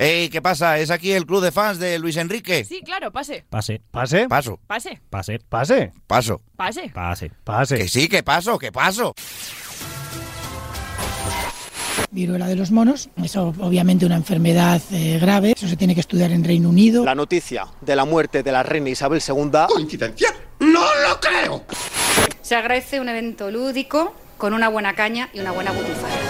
Ey, ¿qué pasa? ¿Es aquí el club de fans de Luis Enrique? Sí, claro, pase. Pase. Pase. Paso, Pase. Pase. Pase. paso. Pase. Pase. Pase. Que sí, que paso, que paso. viruela de los monos. Es obviamente una enfermedad eh, grave. Eso se tiene que estudiar en Reino Unido. La noticia de la muerte de la reina Isabel II ¿Coincidencia? ¡No lo creo! Se agradece un evento lúdico con una buena caña y una buena butifarra.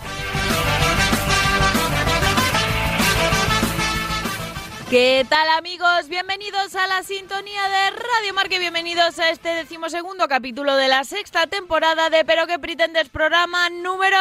¿Qué tal amigos? Bienvenidos a la sintonía de Radio Marque, bienvenidos a este decimosegundo capítulo de la sexta temporada de Pero que pretendes programa número...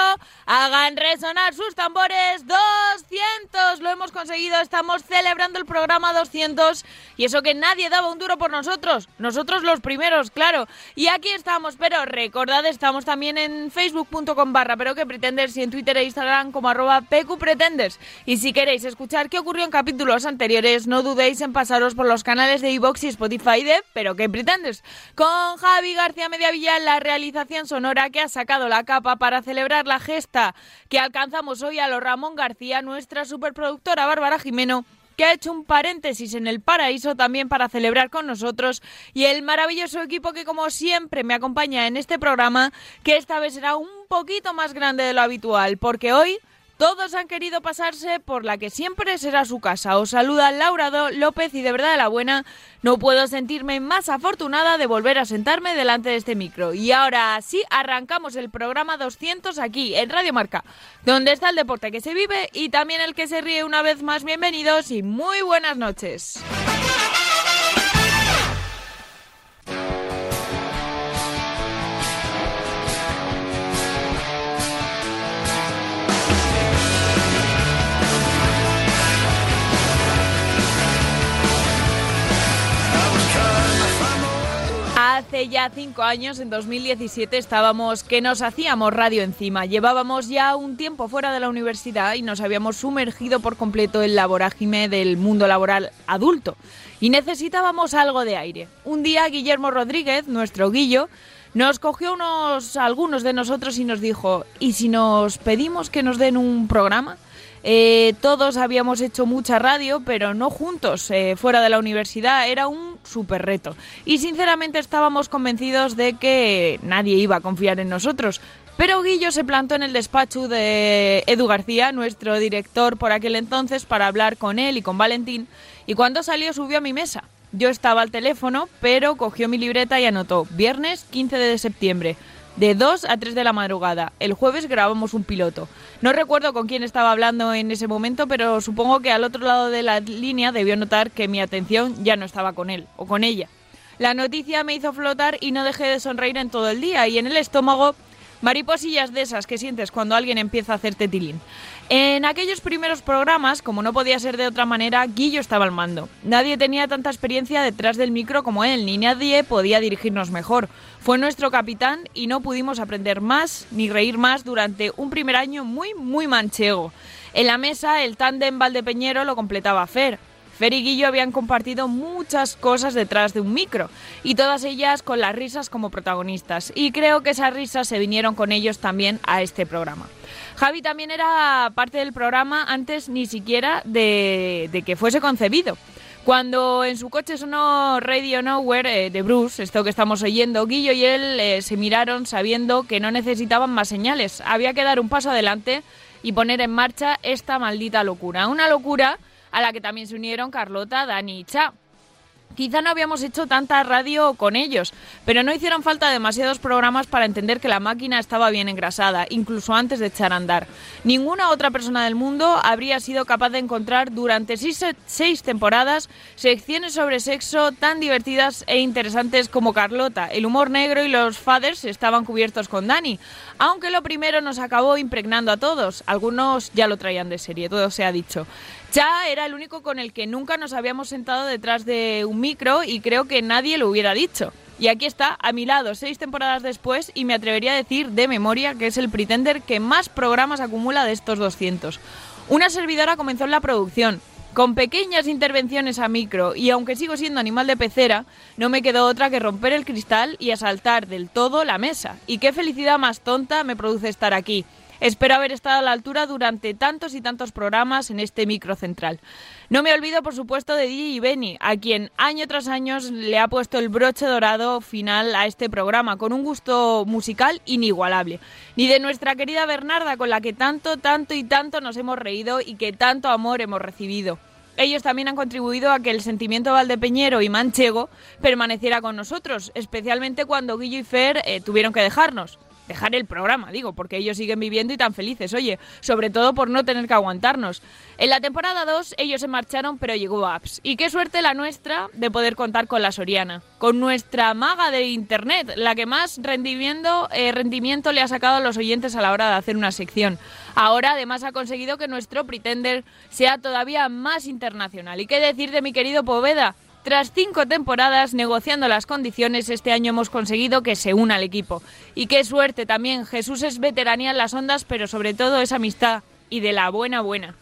Hagan resonar sus tambores 200. Lo hemos conseguido, estamos celebrando el programa 200 y eso que nadie daba un duro por nosotros, nosotros los primeros, claro. Y aquí estamos, pero recordad, estamos también en facebook.com barra Pero que pretendes y en Twitter e Instagram como arroba PQPretendes. Y si queréis escuchar qué ocurrió en capítulos anteriores, no dudéis en pasaros por los canales de iVox y Spotify de Pero que pretendes. Con Javi García Mediavilla la realización sonora que ha sacado la capa para celebrar la gesta que alcanzamos hoy a lo Ramón García, nuestra superproductora Bárbara Jimeno que ha hecho un paréntesis en el paraíso también para celebrar con nosotros y el maravilloso equipo que como siempre me acompaña en este programa, que esta vez será un poquito más grande de lo habitual, porque hoy todos han querido pasarse por la que siempre será su casa. Os saluda Laura López y de verdad la buena no puedo sentirme más afortunada de volver a sentarme delante de este micro. Y ahora sí arrancamos el programa 200 aquí en Radio Marca, donde está el deporte que se vive y también el que se ríe una vez más. Bienvenidos y muy buenas noches. Hace ya cinco años, en 2017, estábamos que nos hacíamos radio encima. Llevábamos ya un tiempo fuera de la universidad y nos habíamos sumergido por completo en la vorágine del mundo laboral adulto. Y necesitábamos algo de aire. Un día Guillermo Rodríguez, nuestro Guillo, nos cogió unos, algunos de nosotros y nos dijo, ¿y si nos pedimos que nos den un programa? Eh, todos habíamos hecho mucha radio, pero no juntos, eh, fuera de la universidad. Era un súper reto. Y sinceramente estábamos convencidos de que nadie iba a confiar en nosotros. Pero Guillo se plantó en el despacho de Edu García, nuestro director por aquel entonces, para hablar con él y con Valentín. Y cuando salió subió a mi mesa. Yo estaba al teléfono, pero cogió mi libreta y anotó viernes 15 de septiembre. De 2 a 3 de la madrugada. El jueves grabamos un piloto. No recuerdo con quién estaba hablando en ese momento, pero supongo que al otro lado de la línea debió notar que mi atención ya no estaba con él o con ella. La noticia me hizo flotar y no dejé de sonreír en todo el día y en el estómago mariposillas de esas que sientes cuando alguien empieza a hacerte tilín. En aquellos primeros programas, como no podía ser de otra manera, Guillo estaba al mando. Nadie tenía tanta experiencia detrás del micro como él, ni nadie podía dirigirnos mejor. Fue nuestro capitán y no pudimos aprender más ni reír más durante un primer año muy, muy manchego. En la mesa, el tándem Valdepeñero lo completaba Fer. Fer y Guillo habían compartido muchas cosas detrás de un micro, y todas ellas con las risas como protagonistas, y creo que esas risas se vinieron con ellos también a este programa. Javi también era parte del programa antes ni siquiera de, que fuese concebido. Cuando en su coche sonó Radio Nowhere eh, de Bruce, esto que estamos oyendo, Guillo y él eh, se miraron sabiendo que no necesitaban más señales. Había que dar un paso adelante y poner en marcha esta maldita locura. Una locura a la que también se unieron Carlota, Dani y Cha. Quizá no habíamos hecho tanta radio con ellos, pero no hicieron falta demasiados programas para entender que la máquina estaba bien engrasada, incluso antes de echar a andar. Ninguna otra persona del mundo habría sido capaz de encontrar durante seis, temporadas secciones sobre sexo tan divertidas e interesantes como Carlota. El humor negro y los faders estaban cubiertos con Dani, aunque lo primero nos acabó impregnando a todos. Algunos ya lo traían de serie, todo se ha dicho. Cha era el único con el que nunca nos habíamos sentado detrás de un micro y creo que nadie lo hubiera dicho. Y aquí está, a mi lado, seis temporadas después, y me atrevería a decir de memoria que es el pretender que más programas acumula de estos 200. Una servidora comenzó en la producción, con pequeñas intervenciones a micro, y aunque sigo siendo animal de pecera, no me quedó otra que romper el cristal y asaltar del todo la mesa. Y qué felicidad más tonta me produce estar aquí. Espero haber estado a la altura durante tantos y tantos programas en este micro central. No me olvido, por supuesto, de DJ Benny, a quien año tras año le ha puesto el broche dorado final a este programa, con un gusto musical inigualable. Ni de nuestra querida Bernarda, con la que tanto, tanto y tanto nos hemos reído y que tanto amor hemos recibido. Ellos también han contribuido a que el sentimiento valdepeñero y manchego permaneciera con nosotros, especialmente cuando Guillo y Fer eh, tuvieron que dejarnos dejar el programa, digo, porque ellos siguen viviendo y tan felices, oye, sobre todo por no tener que aguantarnos. En la temporada 2 ellos se marcharon, pero llegó Apps. Y qué suerte la nuestra de poder contar con la Soriana, con nuestra maga de Internet, la que más rendimiento, eh, rendimiento le ha sacado a los oyentes a la hora de hacer una sección. Ahora además ha conseguido que nuestro Pretender sea todavía más internacional. ¿Y qué decir de mi querido Poveda? Tras cinco temporadas negociando las condiciones, este año hemos conseguido que se una al equipo. Y qué suerte también, Jesús es veteranía en las ondas, pero sobre todo es amistad y de la buena buena.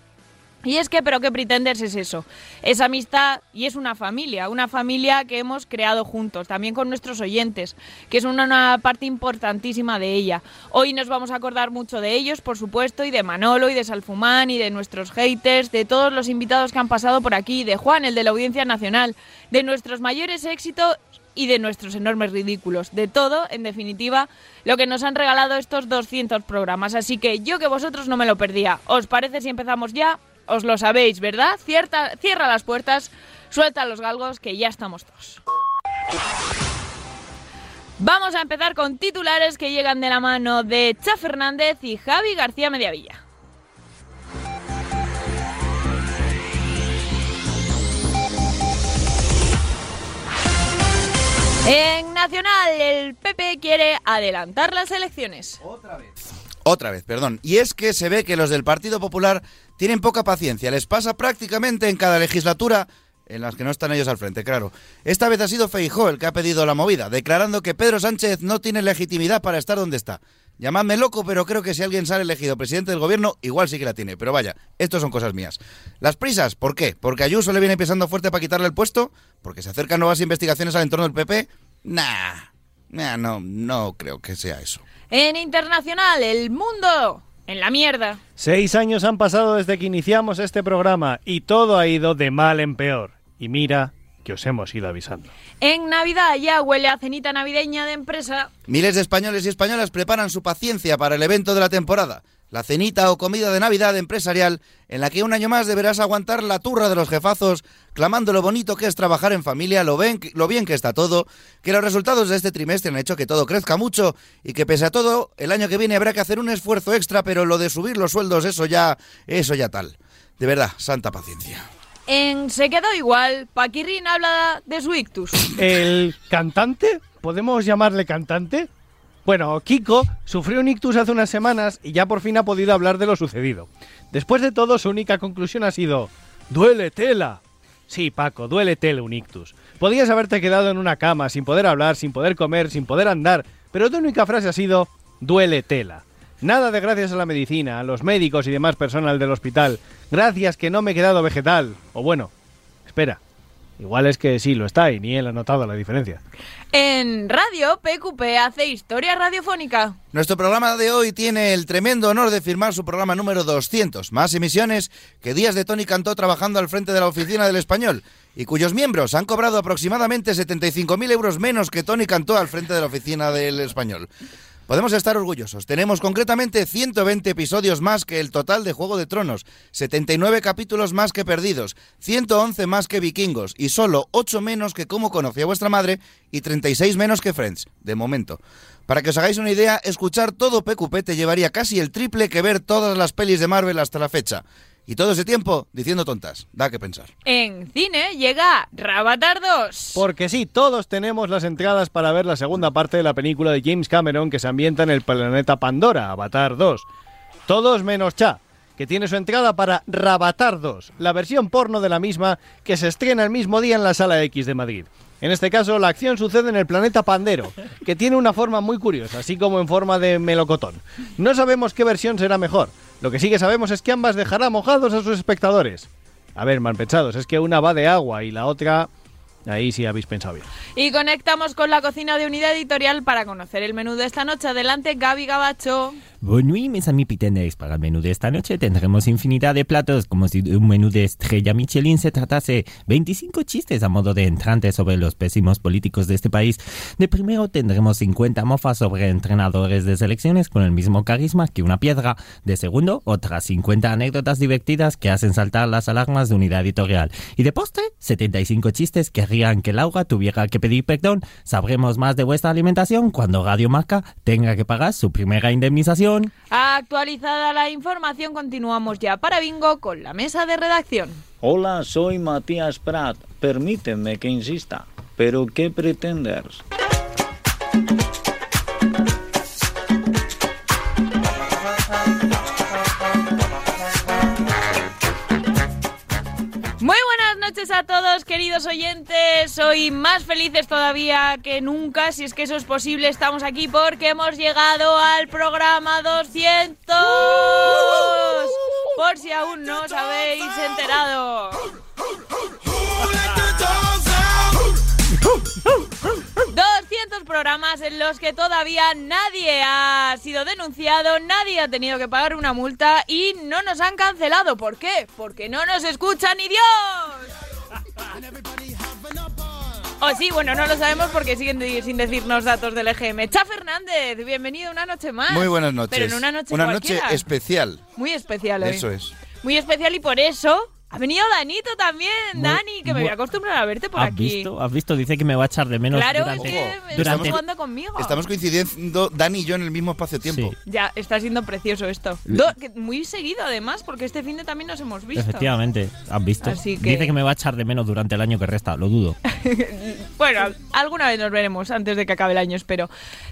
Y es que, pero qué Pretenders es eso. Es amistad y es una familia, una familia que hemos creado juntos, también con nuestros oyentes, que es una, parte importantísima de ella. Hoy nos vamos a acordar mucho de ellos, por supuesto, y de Manolo, y de Salfumán, y de nuestros haters, de todos los invitados que han pasado por aquí, de Juan, el de la Audiencia Nacional, de nuestros mayores éxitos y de nuestros enormes ridículos. De todo, en definitiva, lo que nos han regalado estos 200 programas. Así que yo que vosotros no me lo perdía. ¿Os parece si empezamos ya? Os lo sabéis, ¿verdad? Cierta, cierra las puertas, suelta los galgos, que ya estamos todos. Vamos a empezar con titulares que llegan de la mano de Cha Fernández y Javi García Mediavilla. En Nacional, el PP quiere adelantar las elecciones. Otra vez. Otra vez, perdón. Y es que se ve que los del Partido Popular tienen poca paciencia. Les pasa prácticamente en cada legislatura en las que no están ellos al frente, claro. Esta vez ha sido Feijó el que ha pedido la movida, declarando que Pedro Sánchez no tiene legitimidad para estar donde está. Llamadme loco, pero creo que si alguien sale elegido presidente del gobierno, igual sí que la tiene. Pero vaya, esto son cosas mías. Las prisas, ¿por qué? ¿Porque Ayuso le viene pisando fuerte para quitarle el puesto? ¿Porque se acercan nuevas investigaciones al entorno del PP? Nah, nah no, no creo que sea eso. En internacional, el mundo en la mierda. Seis años han pasado desde que iniciamos este programa y todo ha ido de mal en peor. Y mira que os hemos ido avisando. En Navidad ya huele a cenita navideña de empresa. Miles de españoles y españolas preparan su paciencia para el evento de la temporada la cenita o comida de Navidad empresarial en la que un año más deberás aguantar la turra de los jefazos, clamando lo bonito que es trabajar en familia, lo, lo bien que está todo, que los resultados de este trimestre han hecho que todo crezca mucho y que pese a todo, el año que viene habrá que hacer un esfuerzo extra, pero lo de subir los sueldos, eso ya, eso ya tal. De verdad, santa paciencia. En Se quedó igual, Paquirrin habla de su ictus. ¿El cantante? ¿Podemos llamarle cantante? Bueno, Kiko sufrió un ictus hace unas semanas y ya por fin ha podido hablar de lo sucedido. Después de todo, su única conclusión ha sido: ¡Duele tela! Sí, Paco, duele tela un ictus. Podías haberte quedado en una cama sin poder hablar, sin poder comer, sin poder andar, pero tu única frase ha sido: duele tela. Nada de gracias a la medicina, a los médicos y demás personal del hospital. Gracias que no me he quedado vegetal. O bueno, espera, Igual es que sí, lo está y ni él ha notado la diferencia. En radio, PQP hace historia radiofónica. Nuestro programa de hoy tiene el tremendo honor de firmar su programa número 200, más emisiones que días de Tony Cantó trabajando al frente de la oficina del español y cuyos miembros han cobrado aproximadamente 75.000 euros menos que Tony Cantó al frente de la oficina del español. Podemos estar orgullosos. Tenemos concretamente 120 episodios más que el total de Juego de Tronos, 79 capítulos más que Perdidos, 111 más que Vikingos y solo 8 menos que Cómo conocí a vuestra madre y 36 menos que Friends, de momento. Para que os hagáis una idea, escuchar todo PQP te llevaría casi el triple que ver todas las pelis de Marvel hasta la fecha. Y todo ese tiempo diciendo tontas. Da que pensar. En cine llega Ravatar 2. Porque sí, todos tenemos las entradas para ver la segunda parte de la película de James Cameron que se ambienta en el planeta Pandora, Avatar 2. Todos menos Cha, que tiene su entrada para Rabatar 2, la versión porno de la misma que se estrena el mismo día en la Sala X de Madrid. En este caso, la acción sucede en el planeta Pandero, que tiene una forma muy curiosa, así como en forma de melocotón. No sabemos qué versión será mejor. Lo que sí que sabemos es que ambas dejará mojados a sus espectadores. A ver, mal pensados, es que una va de agua y la otra... Ahí sí habéis pensado bien. Y conectamos con la cocina de Unidad Editorial para conocer el menú de esta noche. Adelante, Gaby Gabacho. Bonne nuit, mes amis pitenders. Para el menú de esta noche tendremos infinidad de platos, como si de un menú de estrella Michelin se tratase. 25 chistes a modo de entrante sobre los pésimos políticos de este país. De primero tendremos 50 mofas sobre entrenadores de selecciones con el mismo carisma que una piedra. De segundo, otras 50 anécdotas divertidas que hacen saltar las alarmas de unidad editorial. Y de postre, 75 chistes que harían que Laura tuviera que pedir perdón. Sabremos más de vuestra alimentación cuando Radio Marca tenga que pagar su primera indemnización. Actualizada la información, continuamos ya para Bingo con la mesa de redacción. Hola, soy Matías Prat. Permíteme que insista. ¿Pero qué pretendes? Queridos oyentes. Hoy más felices todavía que nunca, si es que eso es posible. Estamos aquí porque hemos llegado al programa 200. Por si aún no os habéis enterado. 200 programas en los que todavía nadie ha sido denunciado, nadie ha tenido que pagar una multa y no nos han cancelado. ¿Por qué? Porque no nos escucha ni Dios. Oh, sí, bueno, no lo sabemos porque siguen sin decirnos datos del EGM. Cha Fernández, bienvenido una noche más. Muy buenas noches. Pero en una noche Una cualquiera. noche especial. Muy especial hoy. Eso es. Muy especial y por eso ha venido Danito también. Dani, que me muy- voy a acostumbrar a verte por ¿Has aquí. visto? ¿Has visto? Dice que me va a echar de menos Claro, durante... es que estás durante- jugando conmigo. Estamos coincidiendo Dani y yo en el mismo espacio-tiempo. Ya, está siendo precioso esto. Do- muy seguido además, porque este fin de también nos hemos visto. Efectivamente, has visto. Así que- Dice que me va a echar de menos durante el año que resta, lo dudo. Bueno, al- alguna vez nos veremos antes de que acabe el año, espero.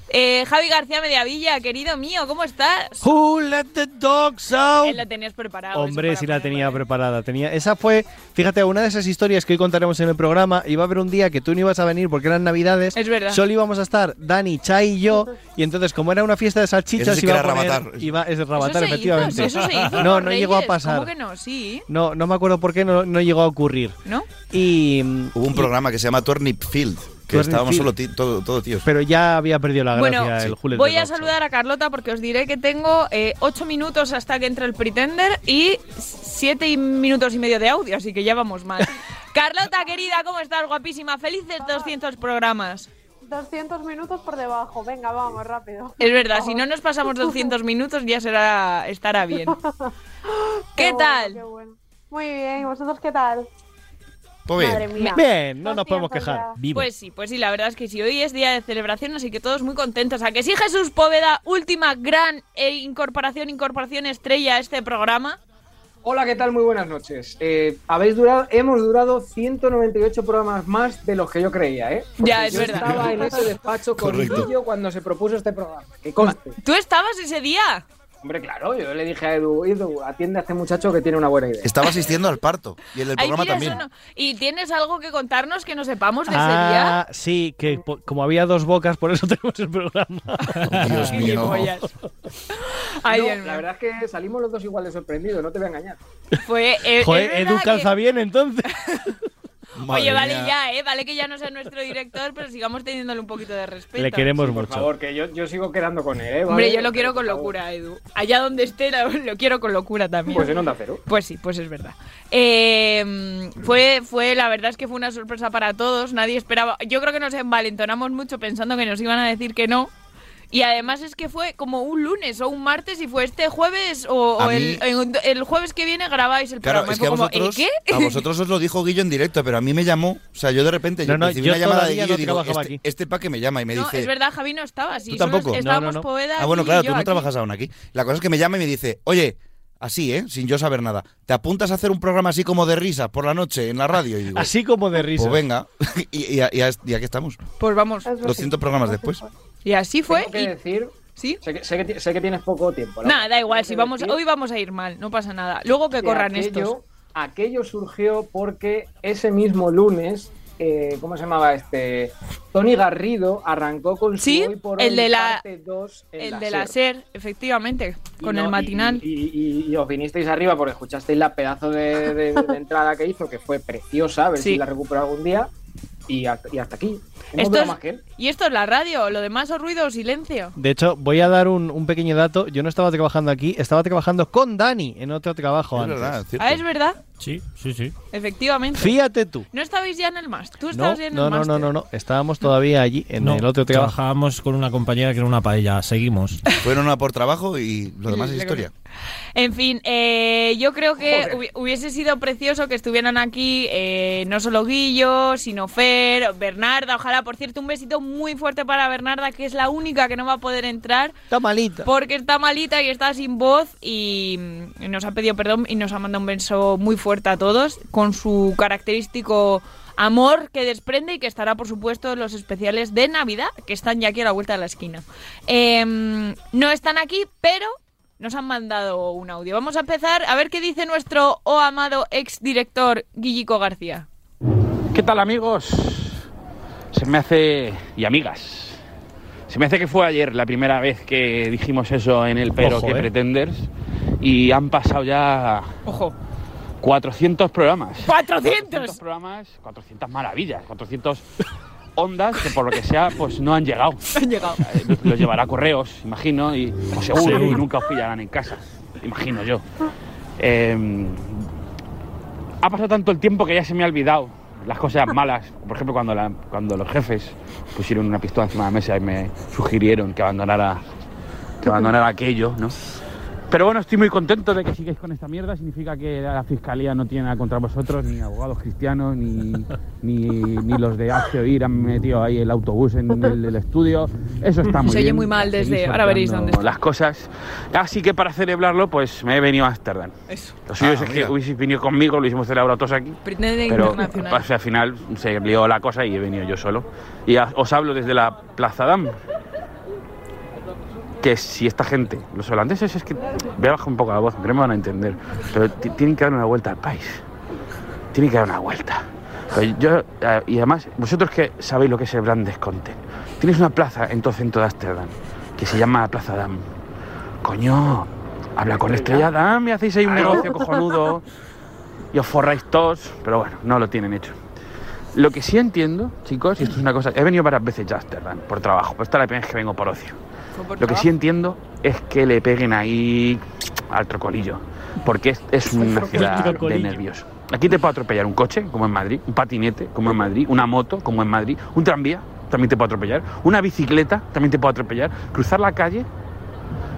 Eh, Javi García Mediavilla, querido mío, ¿cómo estás? Who let the dogs out? Él la tenías preparado. Hombre, sí la tenía preparada. Tenía, esa fue, fíjate, una de esas historias que hoy contaremos en el programa. Iba a haber un día que tú no ibas a venir porque eran navidades. Es verdad. Solo íbamos a estar Dani, Chai y yo. Y entonces, como era una fiesta de salchichas, Eso sí que iba era a poner, rabatar. iba, es Eso rabatar, se hizo, efectivamente. eso se hizo no, no llegó a pasar. ¿Cómo que no? Sí. No, no me acuerdo por qué no, no llegó a ocurrir. ¿No? Y Hubo un programa que se llama Turnip Field, que estábamos solo todo, todo tíos. pero ya había perdido la gracia Bueno, el let voy the a saludar a Carlota porque os diré que tengo eh, ocho minutos hasta que entre el Pretender y siete minutos y medio de audio, así que ya vamos mal. Carlota, querida, ¿cómo estás? Guapísima. Felices 200 programas. 200 minutos por debajo. Venga, vamos, rápido. Es verdad, si no nos pasamos 200 minutos ya será estará bien. ¿Qué bueno, tal? qué bueno. Muy bien, ¿y vosotros qué tal? Pues Madre mía. Bien, no nos 200 podemos quejar. Vivo. Pues sí, pues sí, la verdad es que sí, hoy es día de celebración, así que todos muy contentos. ¿A que sí, Jesús Póveda, última gran eh, incorporación, incorporación estrella a este programa? Hola, ¿qué tal? Muy buenas noches. Eh, habéis durado, hemos durado 198 programas más de los que yo creía, ¿eh? Porque Ya, es yo verdad. estaba en ese despacho con Correcto. Cuando se propuso este programa. Que conste. ¿Tú estabas ese día? Hombre, claro, yo le dije a Edu, Edu, atiende a este muchacho que tiene una buena idea. Estaba asistiendo al parto y el del Ay, programa mira, también. no. ¿Y tienes algo que contarnos que no sepamos de ese día? Ah, sí, que como había dos bocas, por eso tenemos el programa. Dios mío. Ay, No, la verdad es que salimos los dos igual de sorprendidos, no te voy a engañar. Fue, eh, Joder, Edu que- calza bien entonces. Madre Oye, vale mía. ya, ¿eh? Vale que ya no sea nuestro director, pero sigamos teniéndole un poquito de respeto. Le queremos Por mucho. favor, que yo, yo sigo quedando con él, ¿eh? Hombre, yo lo quiero con locura, Edu. Allá donde esté, lo, lo quiero con locura también. Pues en Onda Cero. Pues sí, pues es verdad. Eh, fue, fue, la verdad es que fue una sorpresa para todos. Nadie esperaba. Yo creo que nos envalentonamos mucho pensando que nos iban a decir que no. Y además es que fue como un lunes o un martes y fue este jueves o, A o mí- el, jueves que viene grabáis el Claro, programa. es que a ¿el vosotros, qué? a vosotros os lo dijo Guillo en directo, pero a mí me llamó, o sea, yo de repente No, yo no, recibí yo una llamada de Guillo no y digo, este, aquí. este pa' que me llama y me No, dice... es verdad, Javi no estaba. Sí, ¿Tú solo tampoco? Estábamos No, no, no. Poveda Ah, bueno, y claro, tú no aquí. trabajas aún aquí. La cosa es que me llama y me dice, oye, así, ¿eh? Sin yo saber nada, ¿te apuntas a hacer un programa así como de risa por la noche en la radio? Y digo, Así como de risa. pues venga, y, y, y- y aquí estamos. Pues vamos. Es 200 programas después. Y así fue. Tengo que y- decir ¿Sí? Sé que, sé que ti- sé que tienes poco tiempo. Nada, da igual, si vamos, decir hoy vamos a ir mal, no pasa nada. Luego que que corran aquello, estos. Aquello surgió porque ese mismo lunes, eh, ¿cómo se llamaba este? Tony Garrido arrancó con su Hoy por el Hoy de la- parte 2 en El la de la SER. Efectivamente, con no- el matinal. Y, y- y os vinisteis arriba porque escuchasteis la pedazo de, de- de entrada que hizo, que fue preciosa, a ver Sí. si la recupero algún día. Y hasta, y hasta aquí. Más que él. Y esto es la radio, lo demás o ruido o silencio. De hecho, voy a dar un, un pequeño dato. Yo no estaba trabajando aquí, estaba trabajando con Dani en otro trabajo Es antes. verdad, es cierto. Ah, es verdad, Sí, sí, sí. efectivamente. Fíjate tú. ¿No estabais ya en el máster? ¿Tú No, estabas ya en no, el no, máster? no, no, no. Estábamos todavía allí en No, el otro trabajo. trabajábamos con una compañera que era una paella. Seguimos. Fueron a por trabajo y lo demás es historia. En fin, eh, yo creo que hubi- hubiese sido precioso que estuvieran aquí eh, no solo Guillo, sino Fer, Bernarda. Ojalá, por cierto, un besito muy fuerte para Bernarda, que es la única que no va a poder entrar Está malita. porque está malita y está sin voz y, nos ha pedido perdón y nos ha mandado un beso muy fuerte a todos con su característico amor que desprende y que estará por supuesto en los especiales de Navidad que están ya aquí a la vuelta de la esquina. Em, no están aquí, pero nos han mandado un audio. Vamos a empezar a ver qué dice nuestro oh amado ex director Guillico García. ¿Qué tal amigos? Se me hace... y amigas. Se me hace que fue ayer la primera vez que dijimos eso en el Pero Ojo, que eh. Pretenders y han pasado ya Ojo. 400 programas. 400. programas, 400 maravillas, 400 ondas que por lo que sea pues no han llegado. Han llegado. Eh, Los, los llevará a correos, imagino, y o seguro, y nunca os pillarán en casa, imagino yo. Eh, ha pasado tanto el tiempo que ya se me ha olvidado las cosas malas. Por ejemplo, cuando, cuando los jefes pusieron una pistola encima de la mesa y me sugirieron que abandonara, que abandonara aquello, ¿no? Pero bueno, estoy muy contento de que sigáis con esta mierda. Significa que la fiscalía no tiene nada contra vosotros, ni abogados cristianos, ni, ni, ni los de Oír han metido ahí el autobús en el, el estudio. Eso está muy Se oye bien. muy mal desde- ahora veréis dónde está. Las cosas. Así que para celebrarlo, pues me he venido a Ámsterdam. Eso. Lo suyo Ah, es que hubieseis venido conmigo, lo hicimos celebrado todos aquí. Pretende Pero pues, al final se lió la cosa y he venido yo solo. Y a- os hablo desde la Plaza Dam. Que si esta gente, los holandeses, es que voy a bajar un poco la voz, aunque no me van a entender, pero ti- tienen que dar una vuelta al país. Tienen que dar una vuelta. Yo, eh, y además, vosotros que sabéis lo que es el brand descontent, tienes una plaza en todo centro de Ámsterdam que se llama Plaza Dam. Coño, habla con Estrella Dam y hacéis ahí un negocio cojonudo y os forráis todos, pero bueno, no lo tienen hecho. Lo que sí entiendo, chicos, y esto es una cosa, he venido varias veces a Ámsterdam por trabajo, pero esta es la primera vez que vengo por ocio. Lo que sí entiendo es que le peguen ahí al trocolillo, porque es, es una ciudad de nervios. Aquí te puede atropellar un coche, como en Madrid, un patinete, como en Madrid, una moto, como en Madrid, un tranvía, también te puede atropellar, una bicicleta, también te puede atropellar, cruzar la calle,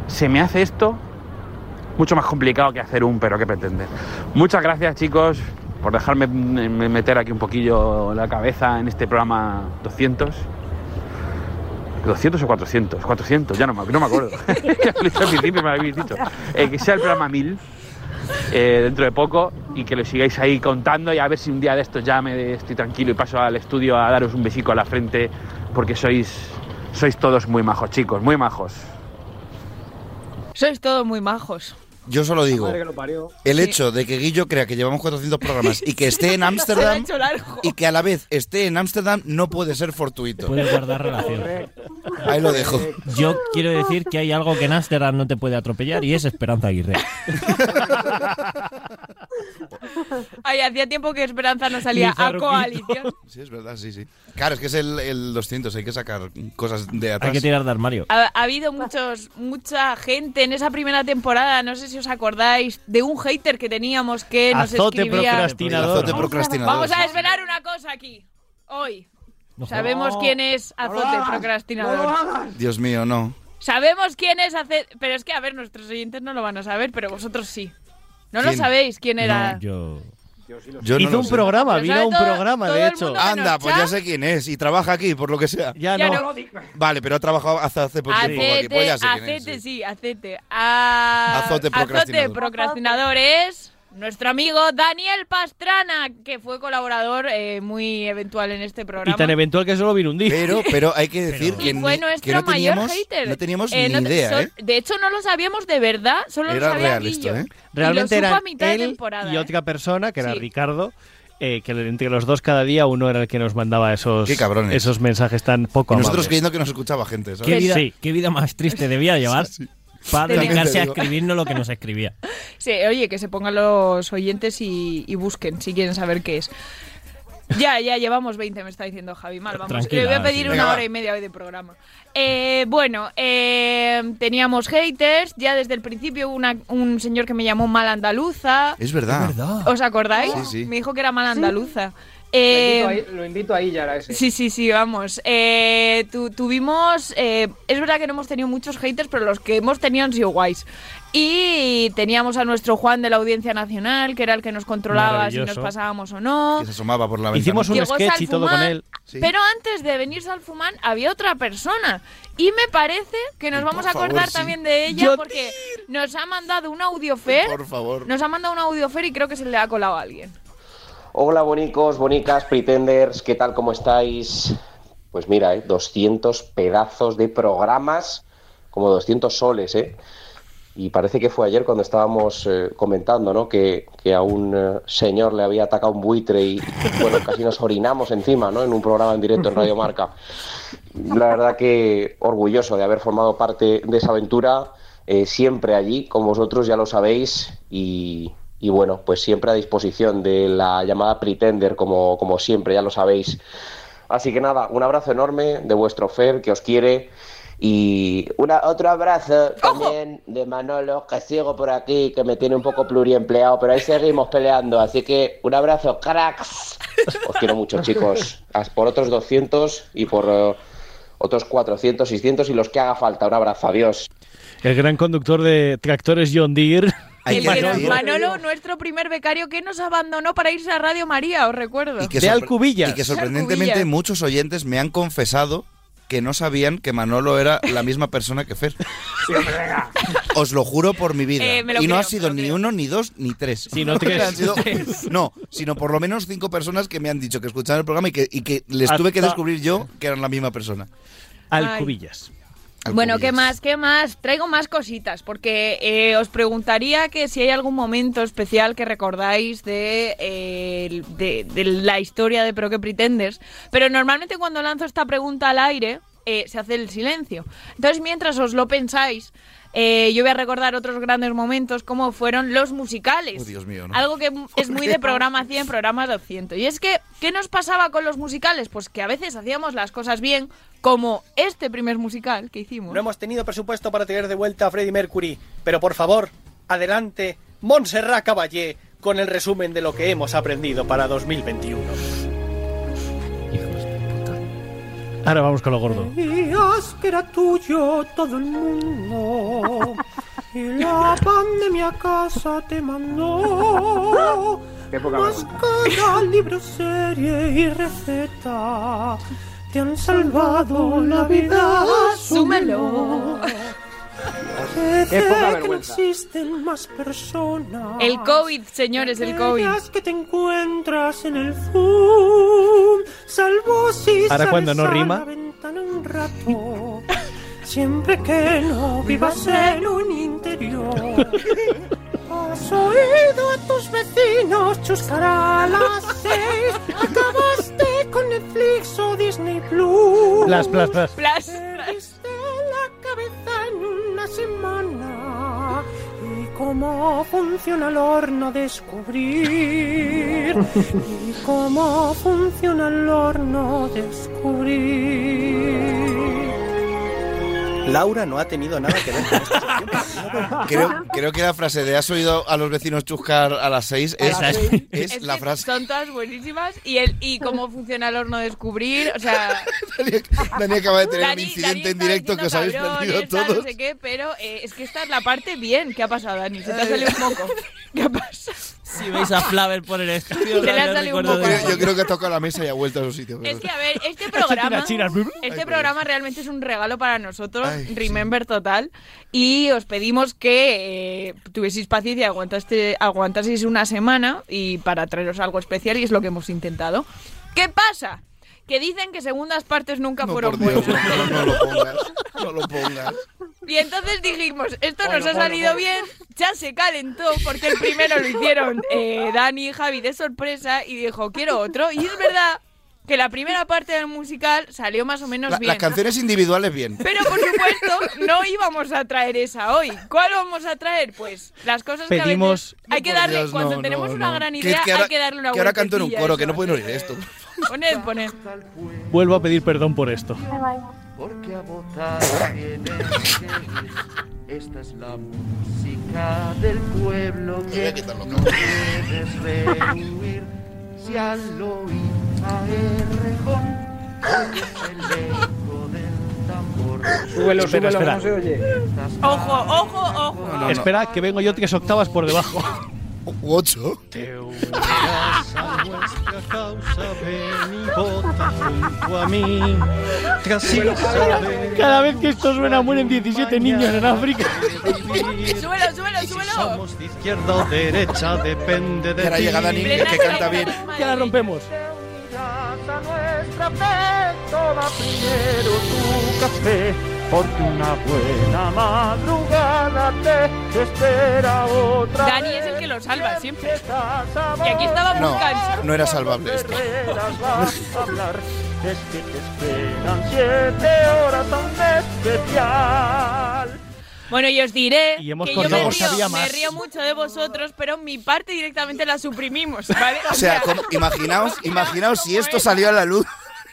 se me hace esto mucho más complicado que hacer un pero que pretender. Muchas gracias chicos por dejarme meter aquí un poquillo la cabeza en este programa 200. 200 o 400, 400, ya no me, no me acuerdo. Ya lo he dicho al principio, me lo habéis dicho. Eh, que sea el programa 1000 eh, dentro de poco y que lo sigáis ahí contando y a ver si un día de estos ya me estoy tranquilo y paso al estudio a daros un besico a la frente porque sois, sois todos muy majos, chicos, muy majos. Sois todos muy majos. Yo solo digo, el Sí. hecho de que Guillo crea que llevamos 400 programas y que esté en Ámsterdam y que a la vez esté en Ámsterdam no puede ser fortuito. Puedes guardar relación. Ahí lo dejo. Yo quiero decir que hay algo que en Ámsterdam no te puede atropellar y es Esperanza Aguirre. Ay, hacía tiempo que Esperanza no salía a coalición. Sí, es verdad, sí, sí. Claro, es que es el, el 200, hay que sacar cosas de atrás. Hay que tirar de armario. Ha, ha habido muchos, mucha gente en esa primera temporada, no sé si os acordáis, de un hater que teníamos que nos Azote escribía... procrastinador. Azote procrastinador. Vamos a desvelar una cosa aquí, hoy. Sabemos No. quién es Azote procrastinador. Dios mío, no. Sabemos quién es Azote... Pero es que, a ver, nuestros oyentes no lo van a saber, pero vosotros sí. No lo sabéis quién era... No, yo... Yo no Hizo lo un sé. programa, Lo vino sabe a un todo- programa, todo de el hecho. mundo. Anda, pues ya sé quién es y trabaja aquí, por lo que sea. Ya, Ya no. no. Vale, pero ha trabajado hace, hace poco tiempo aquí, pues Acete, ya sé quién es. acete, sí. sí, acete. A- Azote procrastinador. procrastinador es nuestro amigo Daniel Pastrana, que fue colaborador eh, muy eventual en este Y programa. tan eventual que solo vino un día. Pero, pero hay que decir Y que, fue ni- nuestro que no mayor teníamos, hater. no teníamos Eh, ni no idea, son- ¿eh? De hecho, no lo sabíamos de verdad, solo lo Era sabía real Guillo. esto, ¿eh? Realmente y lo era a mitad de él temporada. y ¿eh? otra persona, que era Sí. Ricardo, eh, que entre los dos cada día uno era el que nos mandaba esos, esos mensajes tan poco Y nosotros amables. creyendo que nos escuchaba gente, ¿sabes? ¿Qué vida, Sí. qué vida más triste debía llevar También te dedicarse a escribirnos lo que nos escribía. Sí, oye, que se pongan los oyentes y, y busquen si quieren saber qué es. Ya, ya llevamos 20, me está diciendo Javi. Mal, vamos. Tranquila, Le voy a pedir sí. una Venga, hora y media hoy de programa. Eh, bueno, eh, teníamos haters. Ya desde el principio una- un señor que me llamó mal andaluza. Es verdad. ¿Os acordáis? Sí, sí. Me dijo que era mal andaluza. Lo Eh, invito ahí- lo invito ahí ya a ese. Sí, sí, sí, vamos. Eh, tu- tuvimos. eh, es verdad que no hemos tenido muchos haters, pero los que hemos tenido han sido guays. Y teníamos a nuestro Juan de la Audiencia Nacional, que era el que nos controlaba si nos pasábamos o no. Que se asomaba por la ventana. Hicimos un Llegó sketch y todo con él. Sí. Pero antes de venir Salfumán había otra persona. Y me parece que nos vamos por a acordar favor, sí. también de ella Yo- porque nos ha mandado un audiofer. Por favor. Nos ha mandado un audiofer y creo que se le ha colado a alguien. Hola bonicos, bonicas, pretenders, ¿qué tal? ¿Cómo estáis? Pues mira, ¿eh? 200 pedazos de programas, como 200 soles, ¿eh? Y parece que fue ayer cuando estábamos eh, comentando, ¿no? Que, que a un eh, señor le había atacado un buitre y, bueno, casi nos orinamos encima, ¿no? En un programa en directo en Radio Marca. La verdad que orgulloso de haber formado parte de esa aventura, eh, siempre allí con vosotros, ya lo sabéis, y, y bueno, pues siempre a disposición de la llamada Pretender, como, como siempre, ya lo sabéis. Así que nada, un abrazo enorme de vuestro Fer, que os quiere. Y una, otro abrazo también de Manolo, que sigo por aquí, que me tiene un poco pluriempleado, pero ahí seguimos peleando. Así que un abrazo, cracks. Os quiero mucho, chicos. Por otros 200 y por eh, otros 400, 600 y los que haga falta. Un abrazo, adiós. El gran conductor de tractores John Deere. Hay El que Manolo, nuestro primer becario que nos abandonó para irse a Radio María, os recuerdo. y que de Alcubillas. Y que sorprendentemente Alcubillas. muchos oyentes me han confesado que no sabían que Manolo era la misma persona que Fer. Os lo juro por mi vida. Eh, y no creo, ha sido ni uno, ni dos, ni tres. Sino tres. Han sido- no, sino por lo menos cinco personas que me han dicho que escuchaban el programa y que, y que les tuve que descubrir yo que eran la misma persona. Alcubillas. Bueno, ¿qué más? ¿Qué más? Traigo más cositas, porque eh, os preguntaría que si hay algún momento especial que recordáis de, eh, de, de la historia de Pero que pretendes. Pero normalmente cuando lanzo esta pregunta al aire, eh, se hace el silencio. Entonces, mientras os lo pensáis, eh, yo voy a recordar otros grandes momentos como fueron los musicales. Oh, Dios mío, ¿no? Algo que es muy de programa 100, programa 200. Y es que, ¿qué nos pasaba con los musicales? Pues que a veces hacíamos las cosas bien, como este primer musical que hicimos. No hemos tenido presupuesto para traer de vuelta a Freddie Mercury, pero por favor, adelante, Montserrat Caballé, con el resumen de lo que hemos aprendido para 2021. Ahora vamos con lo gordo. Creías que era tuyo todo el mundo y la pandemia a casa te mandó. Qué poca Máscara, libro, serie y receta te han salvado la vida. Súmelo. Qué poca Parece que no vergüenza. existen más personas. El COVID, señores, el COVID. Que te encuentras en el Zoom, salvo si Ahora cuando no rima. la ventana un rato, siempre que no vivas en un interior. Has oído a tus vecinos chuscar a las seis, acabaste con Netflix o Disney Plus. Plas, plas, plas. Plas. Perdiste la cabeza una semana y cómo funciona el horno descubrir y cómo funciona el horno descubrir. Laura no ha tenido nada que ver con esta. Creo, creo que la frase de has oído a los vecinos chuscar a las seis es, es- es Es la frase. Son todas buenísimas. Y, el, y cómo funciona el horno descubrir. O sea. Dani acaba de tener Dani- un incidente Dani en directo que os habéis perdido tal, todos. No sé qué, pero eh, es que esta es la parte bien. ¿Qué ha pasado, Dani? Se te ha salido un poco. ¿Qué ha pasado? Si veis a Flaver por el estudio, Se le ha no salido un recuerdo poco. de- Yo, yo creo que toca la mesa y ha vuelto a su sitio. pero- Es que, a ver, este programa, este programa realmente es un regalo para nosotros, Remember total, y os pedimos que eh, tuvieseis paciencia, aguantaste, aguantaseis una semana y para traeros algo especial y es lo que hemos intentado. ¿Qué pasa? Que dicen que segundas partes nunca No, fueron Dios, buenas. no, no lo pongas. No lo pongas. Y entonces dijimos, esto Ponlo, nos ha salido bien, ya se calentó porque el primero lo hicieron eh, Dani y Javi de sorpresa y dijo, quiero otro. Y es verdad que la primera parte del musical salió más o menos La- bien. las canciones individuales bien. Pero por supuesto, no íbamos a traer esa hoy. ¿Cuál vamos a traer? Pues las cosas que a Pedimos- veces hay que darle, Dios, cuando no, tenemos no, una no. gran idea, que ahora- hay que darle una Que ahora canto en un coro, que no pueden oír esto. Poned, poned. Vuelvo a pedir perdón por esto. Porque a votar tienen que ir. Esta es la música del pueblo que no puedes rehuir. Si al oír a Errejón oyes el eco del tambor. Súbelo, Espera, espera. no se oye. Ojo, ojo, ojo. Espera, que vengo yo tres octavas por debajo. U ocho. Te unirás a nuestra causa, ven y vota junto a mí. Cada vez que esto suena mueren 17 niños en África. Súbelo, súbelo, súbelo. Somos de izquierda o derecha, depende de ahora ti. llega Dani, que canta bien. Ya la rompemos. a nuestra fe, toma primero tu café, porque una buena madrugada te espera otra Dani es el que lo salva siempre. Y aquí estaba muy No, cansado. no era salvable esto. Es que te esperan siete horas a un especial. Bueno, y os diré Y hemos que yo me río, sabía me río mucho de vosotros, pero mi parte directamente la suprimimos, ¿vale? O sea, como- imaginaos, imaginaos si esto salió a la luz.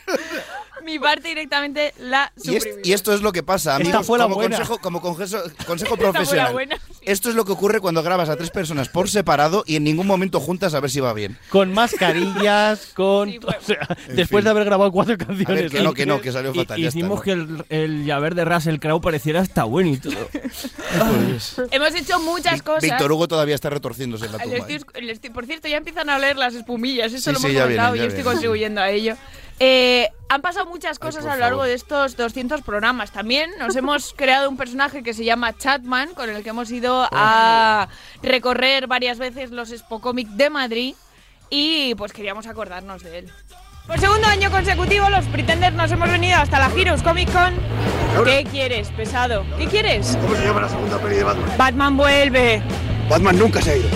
mi parte directamente la Y, y esto es lo que pasa, Esta fue la como buena. consejo, como consejo, consejo Esta fue la profesional. buena. Esto es lo que ocurre cuando grabas a tres personas por separado y en ningún momento juntas a ver si va bien. Con mascarillas, con. o sea, después de haber grabado cuatro canciones. A ver, que no, que no, que salió Y- fatal. está, hicimos ¿no? que el, el llaver de Russell Crowe pareciera hasta bueno y todo. Hemos hecho muchas cosas. Víctor Hugo todavía está retorciéndose en la Le tumba. estoy- ¿eh? le estoy- por cierto, ya empiezan a oler las espumillas, eso Sí, lo sí, hemos ya comentado vienen, y ya estoy contribuyendo a ello. Eh, han pasado muchas cosas a lo largo favor. de estos 200 programas. También nos hemos creado un personaje que se llama Chatman, con el que hemos ido a recorrer varias veces los Expo Comic de Madrid y pues queríamos acordarnos de él. Por segundo año consecutivo, los Pretenders nos hemos venido hasta la Heroes Comic Con. ¿Qué quieres, pesado? ¿Qué quieres? ¿Cómo se llama la segunda peli de Batman? Batman vuelve. Batman nunca se ha ido.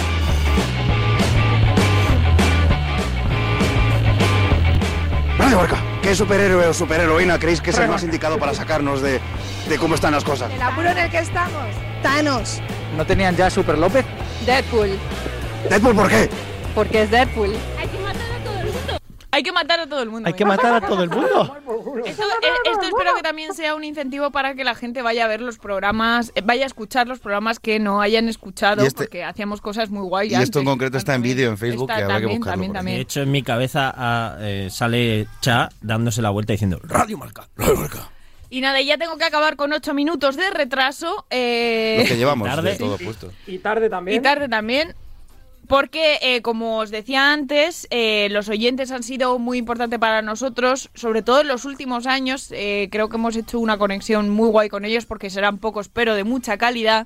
¿Qué superhéroe o superheroína creéis que es el más indicado para sacarnos de, de cómo están las cosas? El apuro en el que estamos. Thanos. ¿No tenían ya Super López? Deadpool. ¿Deadpool por qué? Porque es Deadpool. Hay que matar a todo el mundo. Hay que matar a todo el mundo. Esto, eh, esto espero que también sea un incentivo para que la gente vaya a ver los programas, eh, vaya a escuchar los programas que no hayan escuchado, este- porque hacíamos cosas muy guay. Y esto en concreto está en vídeo en Facebook, Está que habrá que buscarlo. también, también. De hecho, en mi cabeza ah, eh, sale Cha dándose la vuelta diciendo Radio Marca. Radio Marca. Y nada, y ya tengo que acabar con ocho minutos de retraso. eh, Lo que llevamos Tarde. de todo puesto. Y tarde también. Y tarde también. Porque, eh, como os decía antes, eh, los oyentes han sido muy importantes para nosotros, sobre todo en los últimos años. eh, creo que hemos hecho una conexión muy guay con ellos porque serán pocos, pero de mucha calidad.